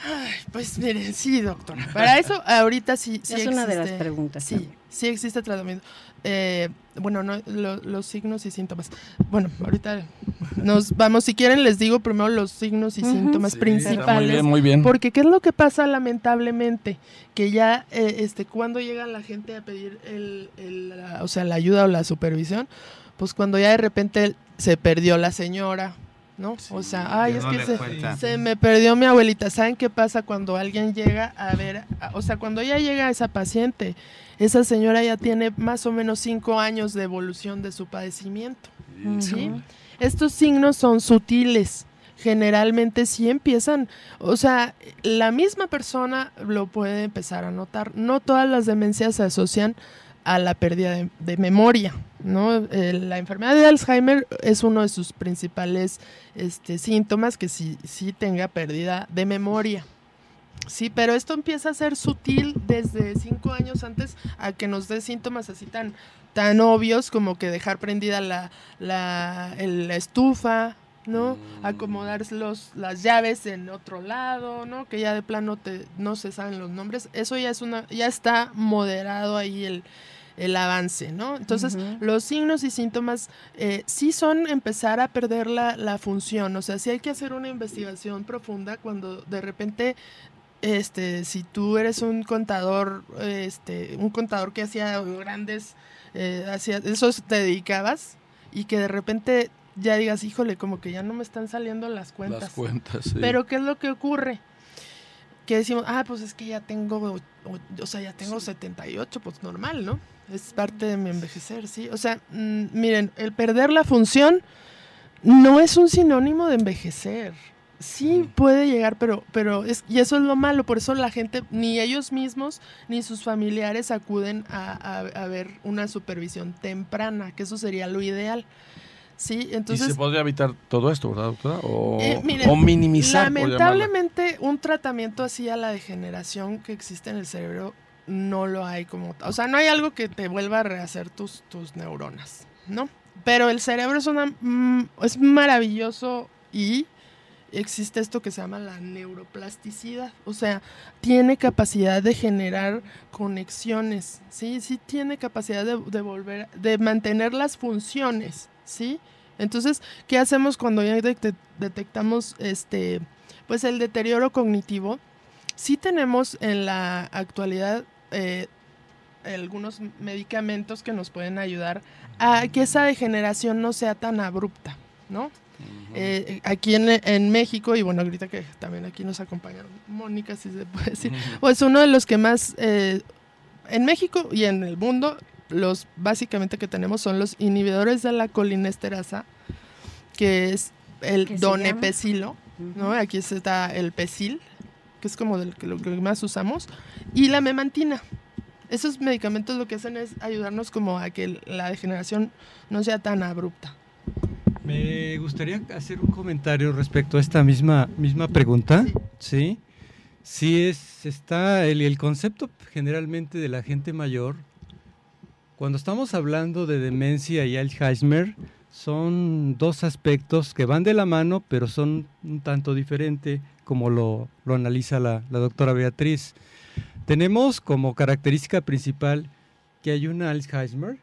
Ay, pues miren, sí, doctor. Para eso ahorita sí, sí es una de las preguntas. Sí, sí existe tratamiento. Eh, bueno, no, los signos y síntomas. Bueno, ahorita nos vamos, si quieren les digo primero los signos y síntomas principales. Muy bien, muy bien. Porque qué es lo que pasa lamentablemente, que ya, eh, este, cuando llega la gente a pedir el, la, o sea, la ayuda o la supervisión, pues cuando ya de repente se perdió la señora, ¿no? o sea, ay, es que se, se, me perdió mi abuelita. ¿Saben qué pasa cuando alguien llega a ver, o sea, cuando ya llega esa paciente? Esa señora ya tiene más o menos cinco años de evolución de su padecimiento. Estos signos son sutiles. Generalmente sí empiezan, o sea, la misma persona lo puede empezar a notar. No todas las demencias se asocian a la pérdida de, memoria, ¿no? Eh, la enfermedad de Alzheimer es uno de sus principales este, síntomas que sí, sí tenga pérdida de memoria. Sí, pero esto empieza a ser sutil desde cinco años antes a que nos dé síntomas así tan, tan obvios como que dejar prendida la, la, estufa, ¿no? Mm. Acomodar los, las llaves en otro lado, ¿no? Que ya de plano te, no se saben los nombres. Eso ya es una, ya está moderado ahí el, avance, ¿no? Entonces, los signos y síntomas eh, sí son empezar a perder la, la, función, o sea, sí hay que hacer una investigación profunda cuando de repente este, si tú eres un contador, este, un contador que hacía grandes, eh, hacía, eso te dedicabas y que de repente ya digas, híjole, como que ya no me están saliendo las cuentas. Las cuentas, sí. Pero ¿qué es lo que ocurre? Que decimos, ah, pues es que ya tengo, o, sea, ya tengo 78, pues normal, ¿no? Es parte de mi envejecer, ¿sí? O sea, mm, miren, el perder la función no es un sinónimo de envejecer. Sí, puede llegar, pero, pero es, y eso es lo malo, por eso la gente, ni ellos mismos, ni sus familiares acuden a, ver una supervisión temprana, que eso sería lo ideal. Sí, entonces... Y se podría evitar todo esto, ¿verdad, doctora? O, eh, o minimizar. Lamentablemente, un tratamiento así a la degeneración que existe en el cerebro no lo hay como... O sea, no hay algo que te vuelva a rehacer tus, tus neuronas, ¿no? Pero el cerebro es, una, mm, es maravilloso y existe esto que se llama la neuroplasticidad, o sea, tiene capacidad de generar conexiones, ¿sí? Sí tiene capacidad de, volver, de mantener las funciones, ¿sí? Entonces, ¿qué hacemos cuando ya detectamos este, pues el deterioro cognitivo? Sí tenemos en la actualidad eh, algunos medicamentos que nos pueden ayudar a que esa degeneración no sea tan abrupta, ¿no? Eh, aquí en, México, y bueno, ahorita que también aquí nos acompaña Mónica, si se puede decir, pues uno de los que más eh, en México y en el mundo, los básicamente que tenemos son los inhibidores de la colinesterasa, que es el donepecilo, ¿no? Aquí está el pesil, que es como del, lo que más usamos, y la memantina. Esos medicamentos lo que hacen es ayudarnos como a que la degeneración no sea tan abrupta. Me gustaría hacer un comentario respecto a esta misma, misma pregunta. Sí. Sí, es, está el, el concepto generalmente de la gente mayor. Cuando estamos hablando de demencia y Alzheimer, son dos aspectos que van de la mano, pero son un tanto diferentes, como lo, lo analiza la, la, doctora Beatriz. Tenemos como característica principal que hay una Alzheimer,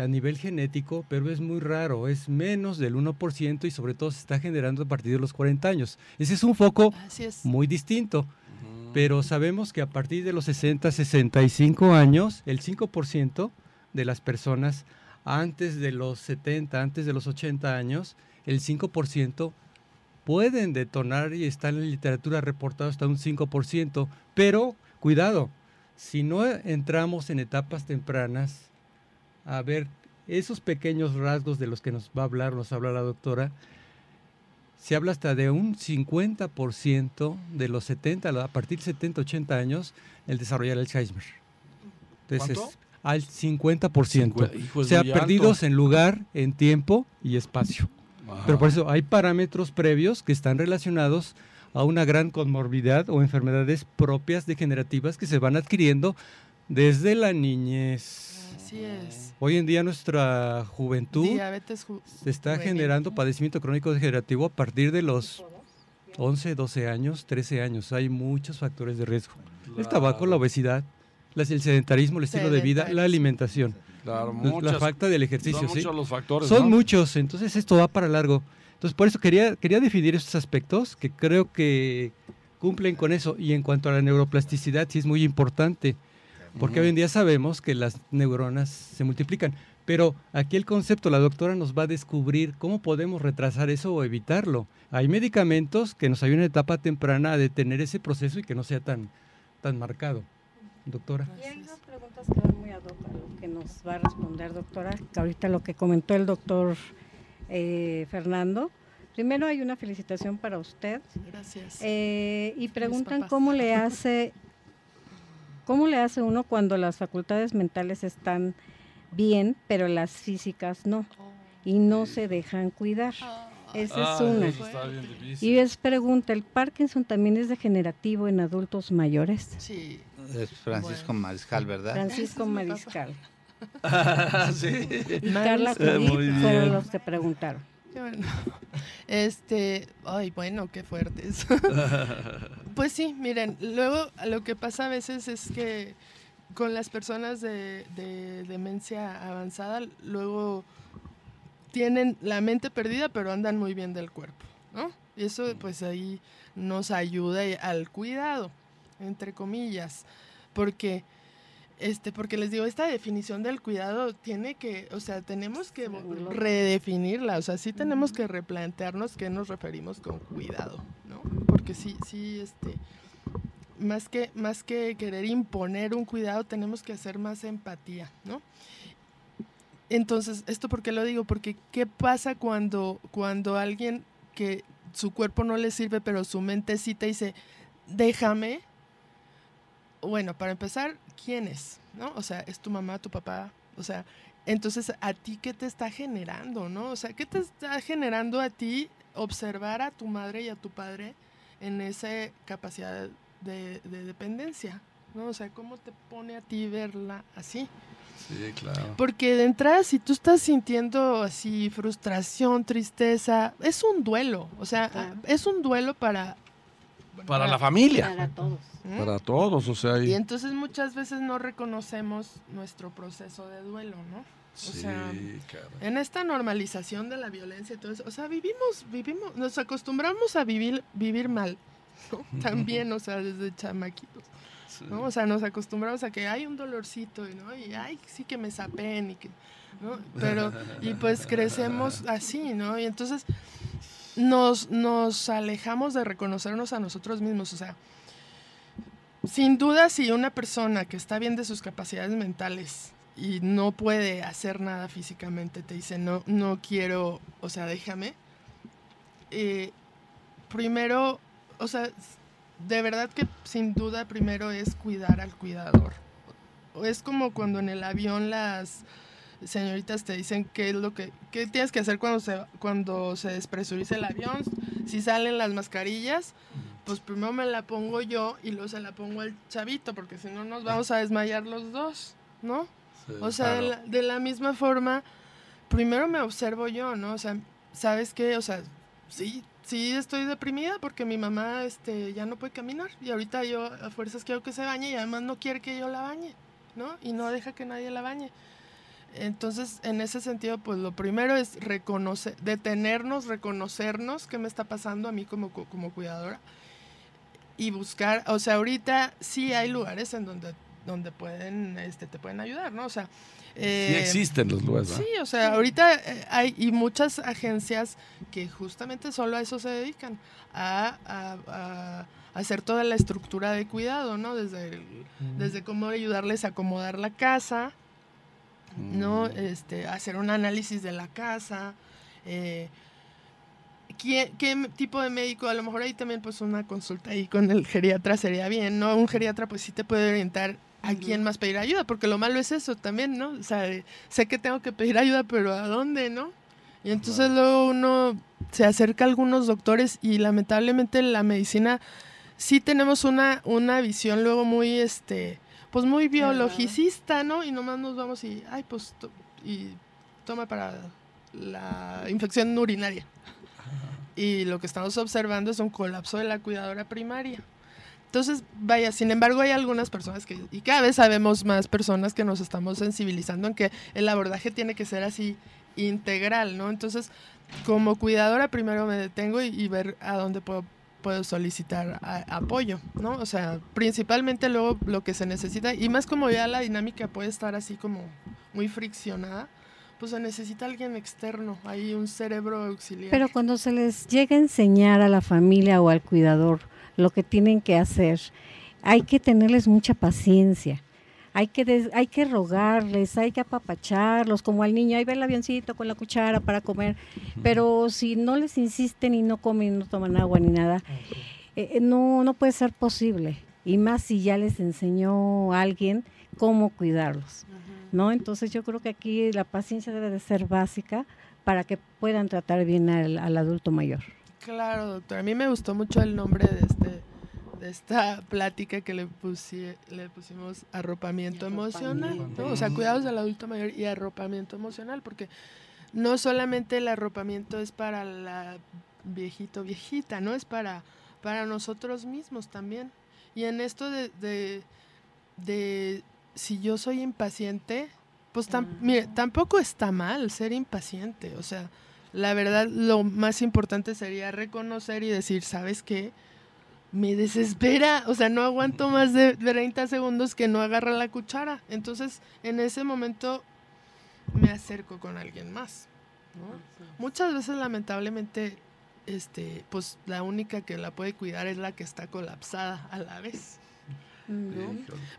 a nivel genético, pero es muy raro, es menos del 1% y sobre todo se está generando a partir de los 40 años. Ese es un foco muy distinto, pero sabemos que a partir de los 60, 65 años, el 5% de las personas antes de los 70, antes de los 80 años, el 5% pueden detonar y está en la literatura reportado hasta un 5%, pero cuidado, si no entramos en etapas tempranas, a ver esos pequeños rasgos de los que nos va a hablar, nos habla la doctora, se habla hasta de un 50% de los 70, a partir de 70, 80 años, el desarrollar Alzheimer. Entonces, al 50%. o sea, perdidos en lugar, en tiempo y espacio. Pero por eso hay parámetros previos que están relacionados a una gran conmorbidad o enfermedades propias degenerativas que se van adquiriendo desde la niñez. Hoy en día nuestra juventud se está generando padecimiento crónico degenerativo a partir de los 11, 12 años, 13 años. Hay muchos factores de riesgo. El tabaco, la obesidad, el sedentarismo, el estilo de vida, la alimentación. la falta del ejercicio, son Muchos los factores, Son muchos, entonces esto va para largo. Entonces por eso quería, quería definir estos aspectos que creo que cumplen con eso. Y en cuanto a la neuroplasticidad, sí es muy importante porque hoy en día sabemos que las neuronas se multiplican. Pero aquí el concepto, la doctora nos va a descubrir cómo podemos retrasar eso o evitarlo. Hay medicamentos que nos ayudan en etapa temprana a detener ese proceso y que no sea tan, tan marcado. Doctora. Y hay unas preguntas que van muy a lo que nos va a responder, doctora, que ahorita lo que comentó el doctor eh, Fernando. Primero hay una felicitación para usted. Gracias. Eh, y preguntan cómo le hace ¿Cómo le hace uno cuando las facultades mentales están bien, pero las físicas no? Y no se dejan cuidar. Ah. Esa es ah, una. Y es pregunta, ¿el Parkinson también es degenerativo en adultos mayores? Sí. Es Francisco Mariscal, ¿verdad? Francisco Mariscal. sí. Y Carla Judith fueron los que preguntaron. Bueno. Este, ay, bueno, qué fuertes. pues sí, miren, luego lo que pasa a veces es que con las personas de, demencia avanzada, luego tienen la mente perdida, pero andan muy bien del cuerpo, ¿no? Y eso pues ahí nos ayuda al cuidado, entre comillas, porque este, porque les digo, esta definición del cuidado tiene que, o sea, tenemos que redefinirla, o sea, sí tenemos que replantearnos qué nos referimos con cuidado, ¿no? Porque sí, sí, este, más que, más que querer imponer un cuidado, tenemos que hacer más empatía, ¿no? Entonces, ¿esto por qué lo digo? Porque ¿qué pasa cuando, cuando alguien que su cuerpo no le sirve, pero su mente sí te dice, déjame, bueno, para empezar, ¿quién es? ¿No? O sea, ¿es tu mamá, tu papá? O sea, entonces, ¿a ti qué te está generando, no? O sea, ¿qué te está generando a ti observar a tu madre y a tu padre en esa capacidad de, dependencia? ¿No? O sea, ¿cómo te pone a ti verla así? Sí, claro. Porque de entrada, si tú estás sintiendo así frustración, tristeza, es un duelo. O sea, Claro. es un duelo para... Para la familia. Para todos. ¿Mm? Para todos, o sea, y- Y entonces muchas veces no reconocemos nuestro proceso de duelo, ¿no? sí, sea, caray. En esta normalización de la violencia y todo eso, o sea, vivimos, vivimos, nos acostumbramos a vivir, vivir mal, ¿no? También, o sea, desde chamaquitos, Sí. ¿no? O sea, nos acostumbramos a que hay un dolorcito, y, ¿no? Y ay, sí que me sapen y que, ¿no? Pero, y pues crecemos así, ¿no? Y entonces nos, nos alejamos de reconocernos a nosotros mismos, o sea, sin duda si una persona que está bien de sus capacidades mentales y no puede hacer nada físicamente te dice no, no quiero, o sea, déjame, eh, primero, o sea, de verdad que sin duda primero es cuidar al cuidador. Es como cuando en el avión las señoritas te dicen qué es lo que qué tienes que hacer cuando se cuando se despresuriza el avión, si salen las mascarillas, pues primero me la pongo yo y luego se la pongo al chavito, porque si no nos vamos a desmayar los dos, ¿no? Sí, O sea, de, claro. la, de la misma forma, primero me observo yo, ¿no? O sea, ¿sabes qué? O sea, sí, sí estoy deprimida porque mi mamá este, ya no puede caminar y ahorita yo a fuerzas quiero que se bañe y además no quiere que yo la bañe, ¿no? Y no deja que nadie la bañe. Entonces, en ese sentido, pues lo primero es reconocer, detenernos, reconocernos qué me está pasando a mí como, como cuidadora y buscar, o sea, ahorita sí hay lugares en donde, donde pueden, este, te pueden ayudar, ¿no? O sea, Sí eh, existen los lugares, ¿verdad? Sí, o sea, ahorita eh, hay y muchas agencias que justamente solo a eso se dedican, a, a- a hacer toda la estructura de cuidado, ¿no? Desde, el- desde cómo ayudarles a acomodar la casa, ¿no? Mm. Este, hacer un análisis de la casa, eh, ¿qué, tipo de médico? A lo mejor ahí también pues una consulta ahí con el geriatra sería bien, ¿no? Un geriatra pues sí te puede orientar a quién más pedir ayuda, porque lo malo es eso también, ¿no? O sea, sé que tengo que pedir ayuda, pero ¿a dónde, no? Y entonces luego uno se acerca a algunos doctores y lamentablemente la medicina sí tenemos una, una visión luego muy, este, pues muy biologicista, ¿no? Y nomás nos vamos y, ay, pues, to- y toma para la infección urinaria. Y lo que estamos observando es un colapso de la cuidadora primaria. Entonces, vaya, sin embargo, hay algunas personas que, y cada vez sabemos más personas que nos estamos sensibilizando en que el abordaje tiene que ser así integral, ¿no? Entonces, como cuidadora, primero me detengo y, y ver a dónde puedo, puedo solicitar apoyo, ¿no? O sea, principalmente luego lo que se necesita, y más como ya la dinámica puede estar así como muy friccionada, pues se necesita alguien externo, hay un cerebro auxiliar. Pero cuando se les llega a enseñar a la familia o al cuidador lo que tienen que hacer, hay que tenerles mucha paciencia. Hay que, des- hay que rogarles, hay que apapacharlos, como al niño, ahí ve el avioncito con la cuchara para comer. Pero si no les insisten y no comen, no toman agua ni nada, eh, eh, no, no puede ser posible. Y más si ya les enseñó alguien cómo cuidarlos. ¿no? Entonces yo creo que aquí la paciencia debe de ser básica para que puedan tratar bien al, al adulto mayor. Claro, doctor. A mí me gustó mucho el nombre de este de esta plática que le, pusi- le pusimos arropamiento emocional. O sea, cuidados del adulto mayor y arropamiento emocional, porque no solamente el arropamiento es para la viejito viejita, ¿no? Es para, para nosotros mismos también. Y en esto de, de, de si yo soy impaciente, pues tam- mire, tampoco está mal ser impaciente. O sea, la verdad, lo más importante sería reconocer y decir, ¿sabes qué? Me desespera, o sea, no aguanto más de 30 segundos que no agarra la cuchara. Entonces, en ese momento me acerco con alguien más. ¿no? Muchas veces, lamentablemente, este, pues la única que la puede cuidar es la que está colapsada a la vez.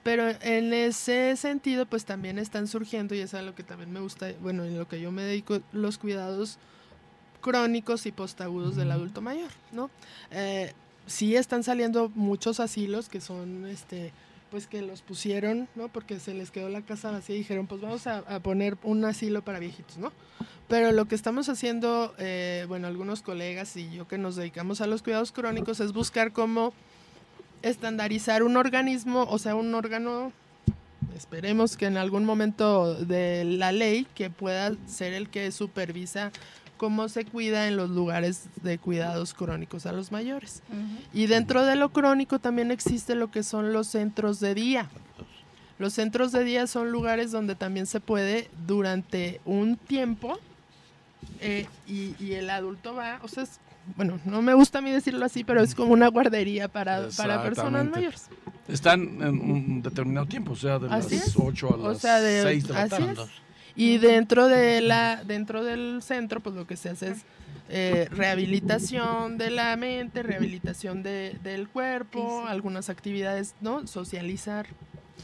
Pero en ese sentido, pues también están surgiendo, y eso es lo que también me gusta, bueno, en lo que yo me dedico, los cuidados crónicos y postagudos del adulto mayor, ¿no? Eh, sí están saliendo muchos asilos que son, este, pues que los pusieron, ¿no? Porque se les quedó la casa vacía y dijeron, pues vamos a, poner un asilo para viejitos, ¿no? Pero lo que estamos haciendo, eh, bueno, algunos colegas y yo que nos dedicamos a los cuidados crónicos es buscar cómo estandarizar un organismo, o sea, un órgano esperemos que en algún momento de la ley que pueda ser el que supervisa cómo se cuida en los lugares de cuidados crónicos a los mayores. Y dentro de lo crónico también existe lo que son los centros de día. Los centros de día son lugares donde también se puede durante un tiempo eh, y, el adulto va, o sea, bueno, no me gusta a mí decirlo así, pero es como una guardería para, para personas mayores. Están en un determinado tiempo, o sea, de las 8 a las 6 de la tarde. Y dentro de la dentro del centro, pues lo que se hace es eh, rehabilitación de la mente, rehabilitación de, del cuerpo, algunas actividades, ¿no? Socializar.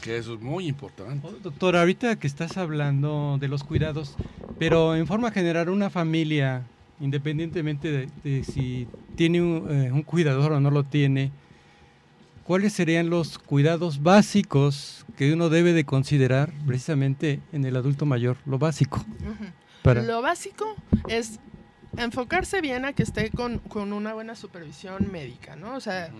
Que eso es muy importante. Oh, doctor, ahorita que estás hablando de los cuidados, pero en forma general una familia, independientemente de, si tiene un, eh, un cuidador o no lo tiene, ¿cuáles serían los cuidados básicos que uno debe de considerar precisamente en el adulto mayor? Lo básico. Lo básico es enfocarse bien a que esté con, una buena supervisión médica, ¿no? O sea,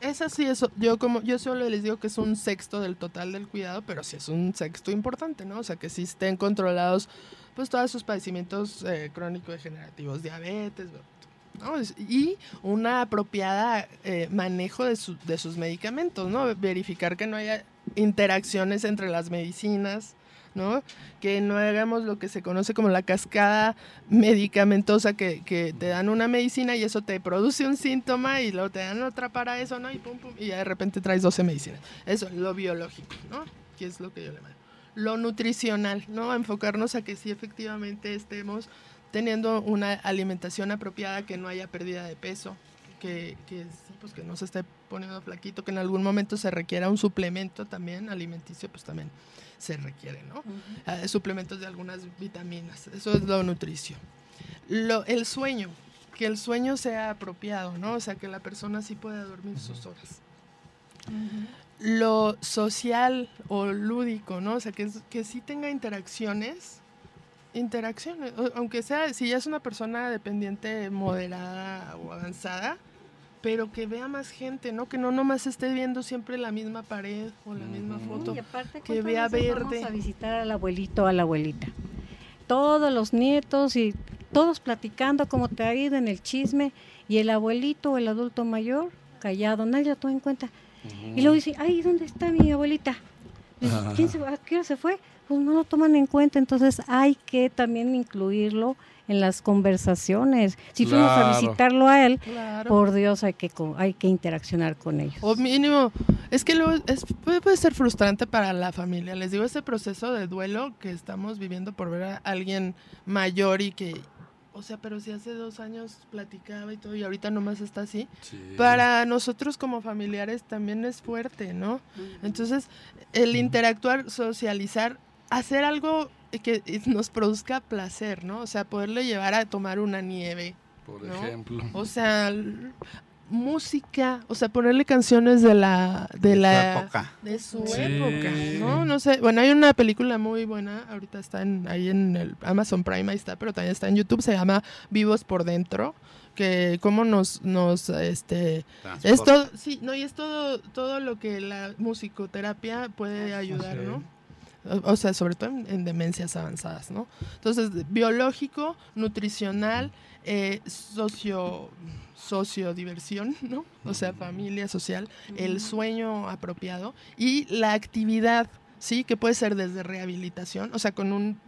es así, eso, yo como, yo solo les digo que es un sexto del total del cuidado, pero sí es un sexto importante, ¿no? O sea, que sí estén controlados, pues, todos sus padecimientos eh, crónico-degenerativos, diabetes, y una apropiada eh, manejo de, de, sus medicamentos, ¿no? Verificar que no haya interacciones entre las medicinas, ¿no? Que no hagamos lo que se conoce como la cascada medicamentosa, que, que, te dan una medicina y eso te produce un síntoma y luego te dan otra para eso, ¿no? Y pum, pum, y de repente traes 12 medicinas. Eso, lo biológico, ¿no? Que es lo que yo le mando. Lo nutricional, ¿no? Enfocarnos a que sí efectivamente estemos teniendo una alimentación apropiada, que no haya pérdida de peso, que, que, pues que no se esté poniendo flaquito, que en algún momento se requiera un suplemento también alimenticio, pues también se requiere, ¿no? Ah, suplementos de algunas vitaminas, eso es lo nutricio. Lo, el sueño, que el sueño sea apropiado, ¿no? O sea, que la persona sí pueda dormir sus horas. Lo social o lúdico, ¿no? O sea, que, que sí tenga interacciones interacciones, aunque sea, si ya es una persona dependiente moderada o avanzada, pero que vea más gente, ¿no? Que no nomás esté viendo siempre la misma pared o la misma foto, que vea verde. Vamos a visitar al abuelito o a la abuelita. Todos los nietos y todos platicando cómo te ha ido en el chisme y el abuelito o el adulto mayor callado, nadie lo toma en cuenta. Y luego dice, ay, ¿dónde está mi abuelita? ¿Quién se, ¿A qué hora se fue? Pues no lo toman en cuenta, entonces hay que también incluirlo en las conversaciones. Si fuimos a visitarlo a él, por Dios hay que hay que interaccionar con ellos. O mínimo, es que luego es, puede, ser frustrante para la familia. Les digo, ese proceso de duelo que estamos viviendo por ver a alguien mayor y que, o sea, pero si hace dos años platicaba y todo y ahorita nomás está así, para nosotros como familiares también es fuerte, ¿no? Entonces, el interactuar, socializar, hacer algo que nos produzca placer, ¿no? O sea, poderle llevar a tomar una nieve. Por ejemplo. O sea, música, o sea, ponerle canciones de la de, la época. de su época, ¿no? No sé, bueno, hay una película muy buena, ahorita está en, ahí en el Amazon Prime ahí está, pero también está en YouTube, se llama Vivos por dentro, que cómo nos nos este esto sí, no, y es todo todo lo que la musicoterapia puede ayudar, ¿no? O sea, sobre todo en, demencias avanzadas, ¿no? Entonces, biológico, nutricional, eh, socio sociodiversión, ¿no? O sea, familia social, el sueño apropiado y la actividad, ¿sí? Que puede ser desde rehabilitación, o sea, con un,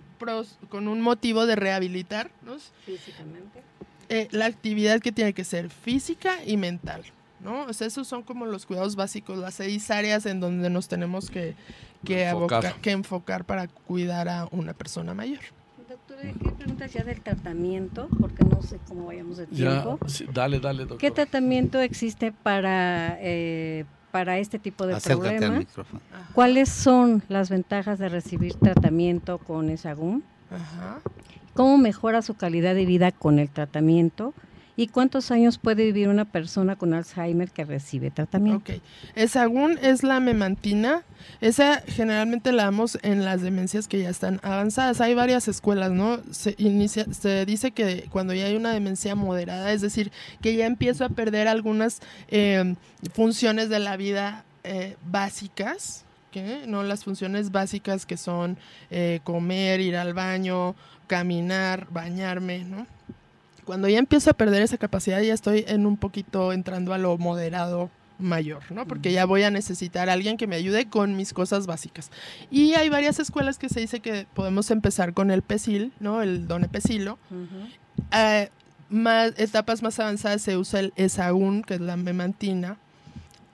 con un motivo de rehabilitarnos. Físicamente. Eh, la actividad que tiene que ser física y mental, ¿no? O sea, esos son como los cuidados básicos, las seis áreas en donde nos tenemos que, que enfocar. que enfocar para cuidar a una persona mayor. Doctora, ¿qué preguntas ya del tratamiento? Porque no sé cómo vayamos de tiempo. dale, dale, doctor. ¿Qué tratamiento existe para, eh, para este tipo de problemas? ¿Cuáles son las ventajas de recibir tratamiento con ESAGUM? Ajá. ¿Cómo mejora su calidad de vida con el tratamiento? ¿Y cuántos años puede vivir una persona con Alzheimer que recibe tratamiento? Ok. Es la memantina. Esa generalmente la damos en las demencias que ya están avanzadas. Hay varias escuelas, ¿no? Se, inicia, se dice que cuando ya hay una demencia moderada, es decir, que ya empiezo a perder algunas eh, funciones de la vida eh, básicas. No las funciones básicas que son eh, comer, ir al baño, caminar, bañarme, ¿no? Cuando ya empiezo a perder esa capacidad, ya estoy en un poquito entrando a lo moderado mayor, ¿no? Porque ya voy a necesitar a alguien que me ayude con mis cosas básicas. Y hay varias escuelas que se dice que podemos empezar con el PESIL, ¿no? El Don Pesilo. Eh, más, etapas más avanzadas se usa el ESAUN, que es la memantina,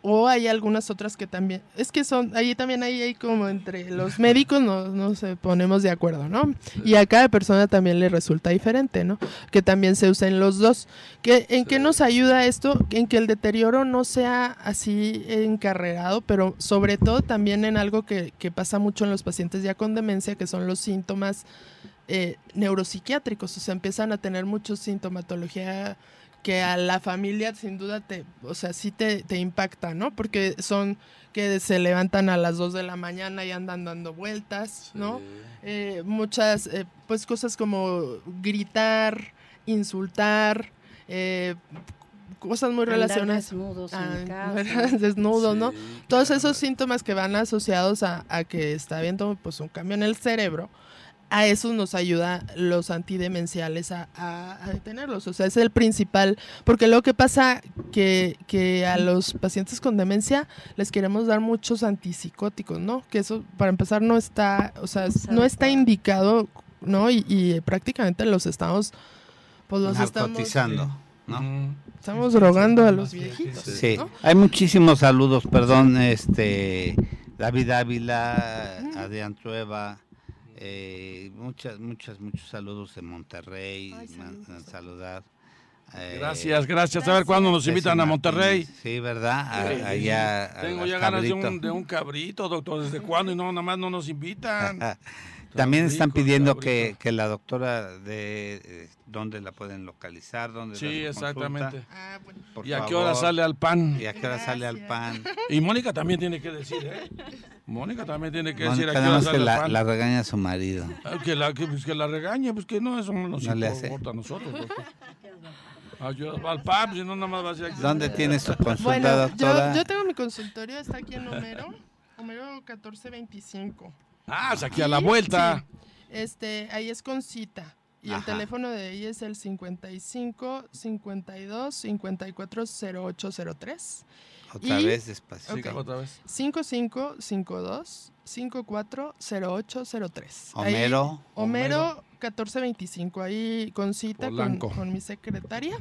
o hay algunas otras que también, es que son, ahí también hay, hay como entre los médicos no, no se ponemos de acuerdo, ¿no? Y a cada persona también le resulta diferente, ¿no? Que también se usen los dos. ¿Qué, ¿En qué nos ayuda esto? En que el deterioro no sea así encarrerado, pero sobre todo también en algo que, que pasa mucho en los pacientes ya con demencia, que son los síntomas eh, neuropsiquiátricos, o sea, empiezan a tener mucha sintomatología que a la familia sin duda te, o sea, sí te, te, impacta, ¿no? Porque son que se levantan a las 2 de la mañana y andan dando vueltas, ¿no? Eh, muchas, eh, pues cosas como gritar, insultar, eh, cosas muy relacionadas. Desnudos, ah, desnudos, ¿no? Todos esos síntomas que van asociados a, a, que está habiendo pues un cambio en el cerebro a eso nos ayuda los antidemenciales a, a, detenerlos. O sea, es el principal, porque lo que pasa que, que a los pacientes con demencia les queremos dar muchos antipsicóticos, ¿no? Que eso, para empezar, no está, o sea, no está indicado, ¿no? Y, y prácticamente los estamos, pues los estamos... ¿no? Estamos drogando a los viejitos. Sí, hay muchísimos saludos, perdón, este, David Ávila, Adrián Trueba, eh, muchas, muchas, muchos saludos de Monterrey. Ay, saludar. Eh, gracias, gracias. A ver cuándo nos invitan a Monterrey. Sí, ¿verdad? Sí. Allá, Tengo ya ganas de un, de un, cabrito, doctor. ¿Desde cuándo? Y no, nada más no nos invitan. También están pidiendo que, que, la doctora de eh, dónde la pueden localizar, dónde Sí, exactamente. Ah, bueno. ¿Y a qué hora sale al pan? ¿Y a qué hora sale al pan? Y Mónica también tiene que decir, ¿eh? Mónica también tiene que Mónica decir a qué hora sale que la, al pan. la regaña a su marido. Ah, que, la, que, pues que la regañe, pues que no, eso no nos No le hace. importa a nosotros. doctor. Ayuda, va al pan, si no, nada más va a ser aquí. ¿Dónde tienes tu consulta, Bueno, yo, doctora? yo tengo mi consultorio, está aquí en Homero, Homero 1425. Ah, es aquí a la vuelta. Sí. Este, ahí es con cita. Y el teléfono de ahí es el 55 52 54 0803. Otra y- vez despacio. Ok. Otra vez. 55 52 54 0803. Ahí- Homero. Homero 1425, ahí con cita con, mi secretaria.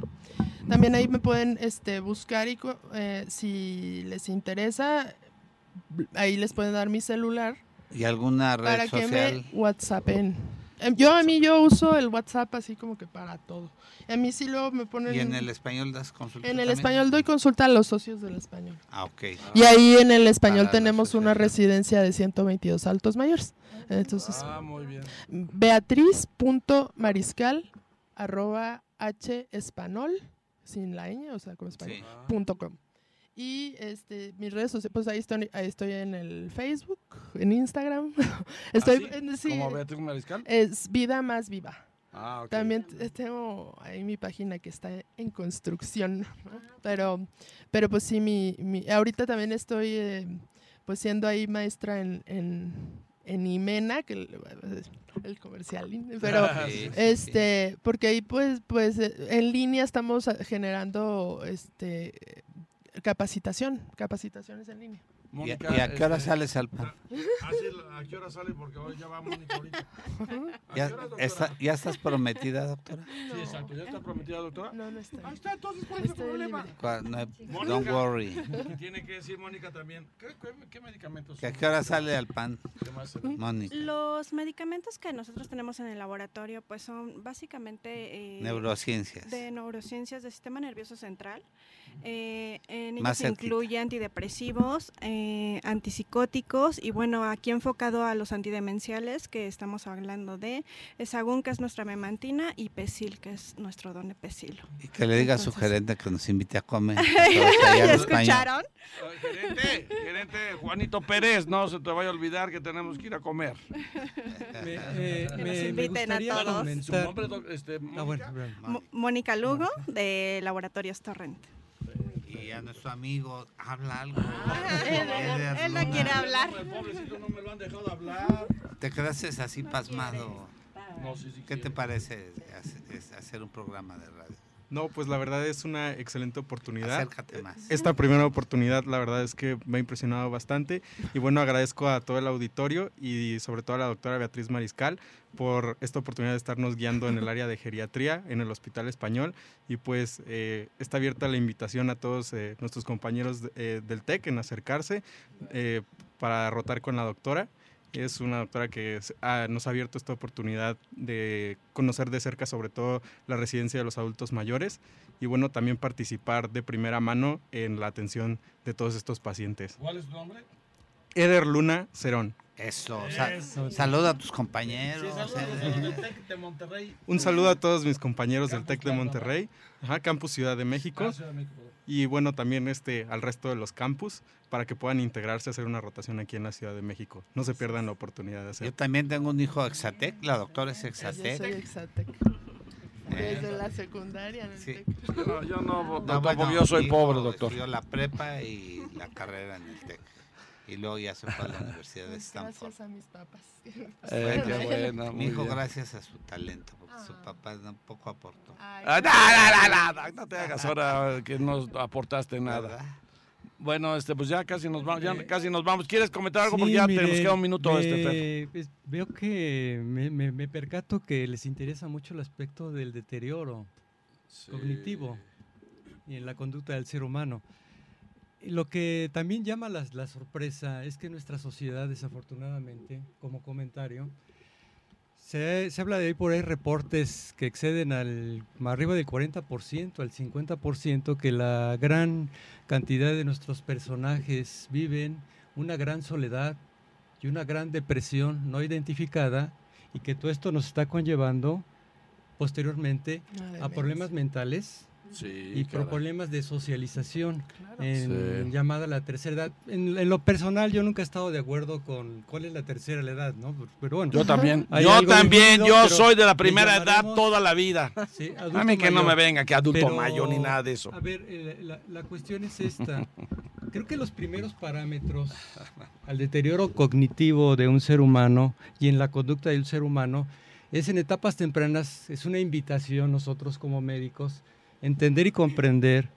También ahí me pueden este, buscar y co- eh, si les interesa, ahí les pueden dar mi celular ¿Y alguna red para que social? me whatsaappen. Em, Yo a mí yo uso el WhatsApp así como que para todo. A mí sí luego me ponen... ¿Y en el español das consulta en el también? español doy consulta a los socios del español. Ah, ok. Y ahí en el español Para tenemos una residencia de 122 altos mayores. Entonces, Ah, muy bien. beatriz.mariscal arroba h espanol sin la ñ, o sea, como español, Sí. punto com. Y este, mis redes sociales, pues ahí estoy, ahí estoy en el Facebook, en Instagram. estoy, ¿Ah, sí? en- sí, ¿Como Beatriz Mariscal? es Vida Más Viva. Ah, ok. También tengo ahí mi página que está en construcción, ¿no? pero, pero pues sí, mi, mi- ahorita también estoy eh, pues siendo ahí maestra en, en, en Imena, que el, el comercial, pero Sí, este, porque ahí pues, pues eh, en línea estamos ah, generando este capacitación, capacitaciones en línea. ¿Y, a- Mónica, y a qué hora este, sales al pan? ah, sí, ¿A qué hora sale? Porque hoy ya va Mónica ahorita. ¿A ¿Ya, hora, está- ¿Ya estás prometida, doctora? Sí, exacto. ¿Ya está prometida, doctora? No, no está. Ahí está, entonces, ¿cuál es el problema? no don't worry. ¿Qué tiene que decir Mónica también? ¿Qué, qué- qué medicamentos? ¿Que ¿A qué hora sale al pan, ¿Qué más? Mónica? Los medicamentos que nosotros tenemos en el laboratorio pues son básicamente eh, Neurociencias. de neurociencias del sistema nervioso central. Eh, en ellos se incluye antidepresivos, eh, antipsicóticos y bueno, aquí enfocado a los antidemenciales que estamos hablando de Esagún, que es nuestra memantina, y Pesil, que es nuestro donepesilo. Y que le diga a su Entonces- gerente que nos invite a comer. que todo está allá en ¿Ya español. escucharon? Gerente, gerente Juanito Pérez, no se te vaya a olvidar que tenemos que ir a comer. Me, eh, Que nos me- me inviten a todos. Su nombre, este, Ah, bueno, Mónica? bueno. Mo- Mónica Lugo, de Laboratorios Torrent. Y a nuestro amigo, habla algo. él, no quiere hablar. Pobrecito, no me lo han dejado hablar. Te quedaste así pasmado. ¿Qué te parece hacer un programa de radio? No, pues la verdad es una excelente oportunidad. Acércate más. Esta primera oportunidad, la verdad es que me ha impresionado bastante. Y bueno, agradezco a todo el auditorio y sobre todo a la doctora Beatriz Mariscal por esta oportunidad de estarnos guiando en el área de geriatría en el Hospital Español. Y pues eh, está abierta la invitación a todos eh, nuestros compañeros eh, del TEC en acercarse para rotar con la doctora. Es una doctora que nos ha abierto esta oportunidad de conocer de cerca sobre todo la residencia de los adultos mayores y bueno, también participar de primera mano en la atención de todos estos pacientes. ¿Cuál es tu nombre? Eder Luna Cerón. Eso, saluda a tus compañeros. Un saludo a todos mis compañeros del TEC de Monterrey, Campus Ciudad de México. Ah, y bueno, también este, al resto de los campus para que puedan integrarse a hacer una rotación aquí en la Ciudad de México. No se pierdan la oportunidad de hacerlo. Yo también tengo un hijo de Exatec, la doctora es Exatec. Yo soy Exatec. Desde la secundaria. sí. Yo no, yo, yo soy pobre, doctor. Yo la prepa y la carrera en el TEC y luego ya se fue a la Universidad de Stanford. Gracias a mis papás. Eh, qué bueno, Mi hijo, gracias a su talento, porque su ah. papá un poco aportó. Ah, no, no, no, no, te hagas ahora que no aportaste nada. Bueno, este, pues ya casi nos vamos, ya eh, casi nos vamos. ¿Quieres comentar algo? porque ya te nos queda un minuto este, pues, Veo que me, me, me, percato que les interesa mucho el aspecto del deterioro cognitivo y en la conducta del ser humano. Lo que también llama la, la, sorpresa es que nuestra sociedad, desafortunadamente, como comentario, se, se, habla de ahí por ahí reportes que exceden al arriba del 40%, al 50%, que la gran cantidad de nuestros personajes viven una gran soledad y una gran depresión no identificada y que todo esto nos está conllevando posteriormente a problemas mentales y por problemas de socialización en llamada la tercera edad. En, lo personal yo nunca he estado de acuerdo con cuál es la tercera edad, ¿no? Pero bueno. Yo también. Yo también, yo soy de la primera edad toda la vida. a mí que no me venga que adulto mayor ni nada de eso. A ver, eh, la, la cuestión es esta. Creo que los primeros parámetros al deterioro cognitivo de un ser humano y en la conducta del ser humano es en etapas tempranas, es una invitación nosotros como médicos entender y comprender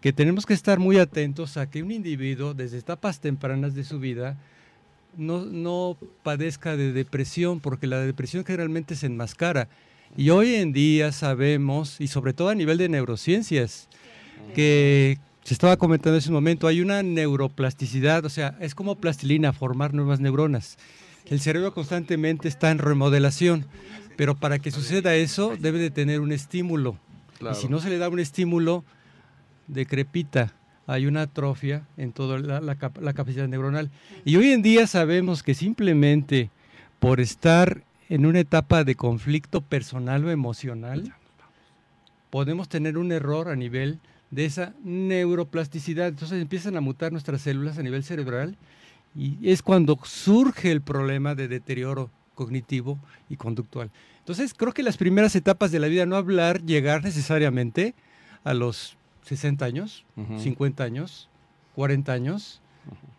que tenemos que estar muy atentos a que un individuo desde etapas tempranas de su vida no, no padezca de depresión, porque la depresión generalmente se enmascara. Y hoy en día sabemos, y sobre todo a nivel de neurociencias, que se estaba comentando en ese momento, hay una neuroplasticidad, o sea, es como plastilina, formar nuevas neuronas. El cerebro constantemente está en remodelación, pero para que suceda eso debe de tener un estímulo. Y si no se le da un estímulo, decrepita. Hay una atrofia en toda la, capacidad neuronal. Y hoy en día sabemos que simplemente por estar en una etapa de conflicto personal o emocional, podemos tener un error a nivel de esa neuroplasticidad. Entonces empiezan a mutar nuestras células a nivel cerebral y es cuando surge el problema de deterioro cognitivo y conductual. Entonces, creo que las primeras etapas de la vida, no hablar, llegar necesariamente a los 60 años, 50 años, 40 años,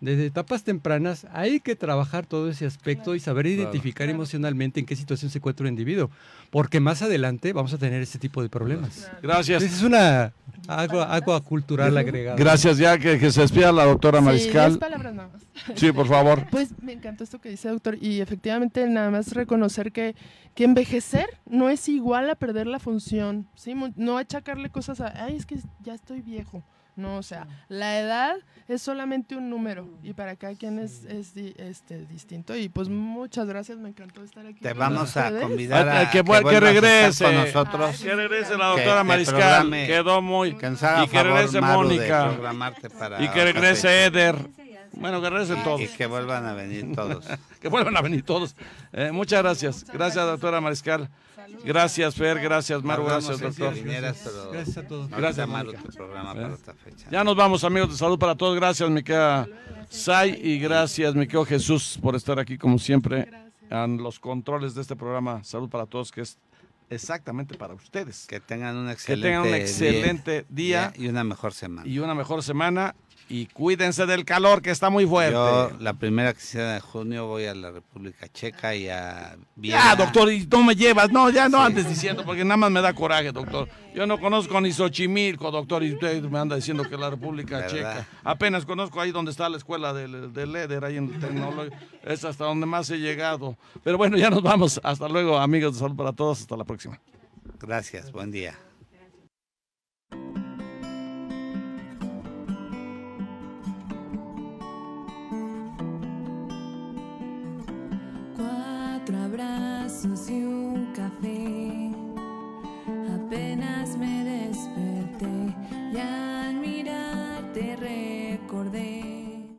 desde etapas tempranas hay que trabajar todo ese aspecto y saber identificar emocionalmente en qué situación se encuentra un individuo, porque más adelante vamos a tener este tipo de problemas. Gracias. es una agua, cultural agregada. Gracias, ya que, se despida la doctora Mariscal. Sí, palabras nada más. Sí, por favor. Pues me encantó esto que dice doctor y efectivamente nada más reconocer que, que envejecer no es igual a perder la función, ¿sí? no achacarle cosas a, ay, es que ya estoy viejo. No, o sea, la edad es solamente un número y para cada quien es, es este, distinto. Y pues muchas gracias, me encantó estar aquí. Te vamos a convidar a, que, que, regrese con nosotros. que regrese la doctora Mariscal, quedó muy... Que y que regrese Mónica. y que regrese Eder. Bueno, que regresen todos. Y que vuelvan a venir todos. que vuelvan a venir todos. Eh, muchas gracias. Gracias, doctora Mariscal. Gracias, Fer. Gracias, Maru. Gracias, doctor. Gracias a todos. Gracias, Maru, tu programa para esta fecha. Ya nos vamos, amigos de salud para todos. Gracias, mi queda Sai. Y gracias, mi querido Jesús, por estar aquí, como siempre, en los controles de este programa. Salud para todos, que es exactamente para ustedes. Que tengan un excelente, que tengan un excelente día, día, y una mejor semana. Y una mejor semana y cuídense del calor que está muy fuerte. Yo la primera quincena de junio voy a la República Checa y a Viena. Ya, doctor, y no me llevas. No, ya no andes diciendo, porque nada más me da coraje, doctor. Yo no conozco ni Xochimilco, doctor, y usted me anda diciendo que la República Checa. Apenas conozco ahí donde está la escuela del, del LEDER, ahí en tecnología. Es hasta donde más he llegado. Pero bueno, ya nos vamos. Hasta luego, amigos de Salud para Todos. Hasta la próxima. Gracias, buen día. abrazos y un café. Apenas me desperté y al mirarte recordé.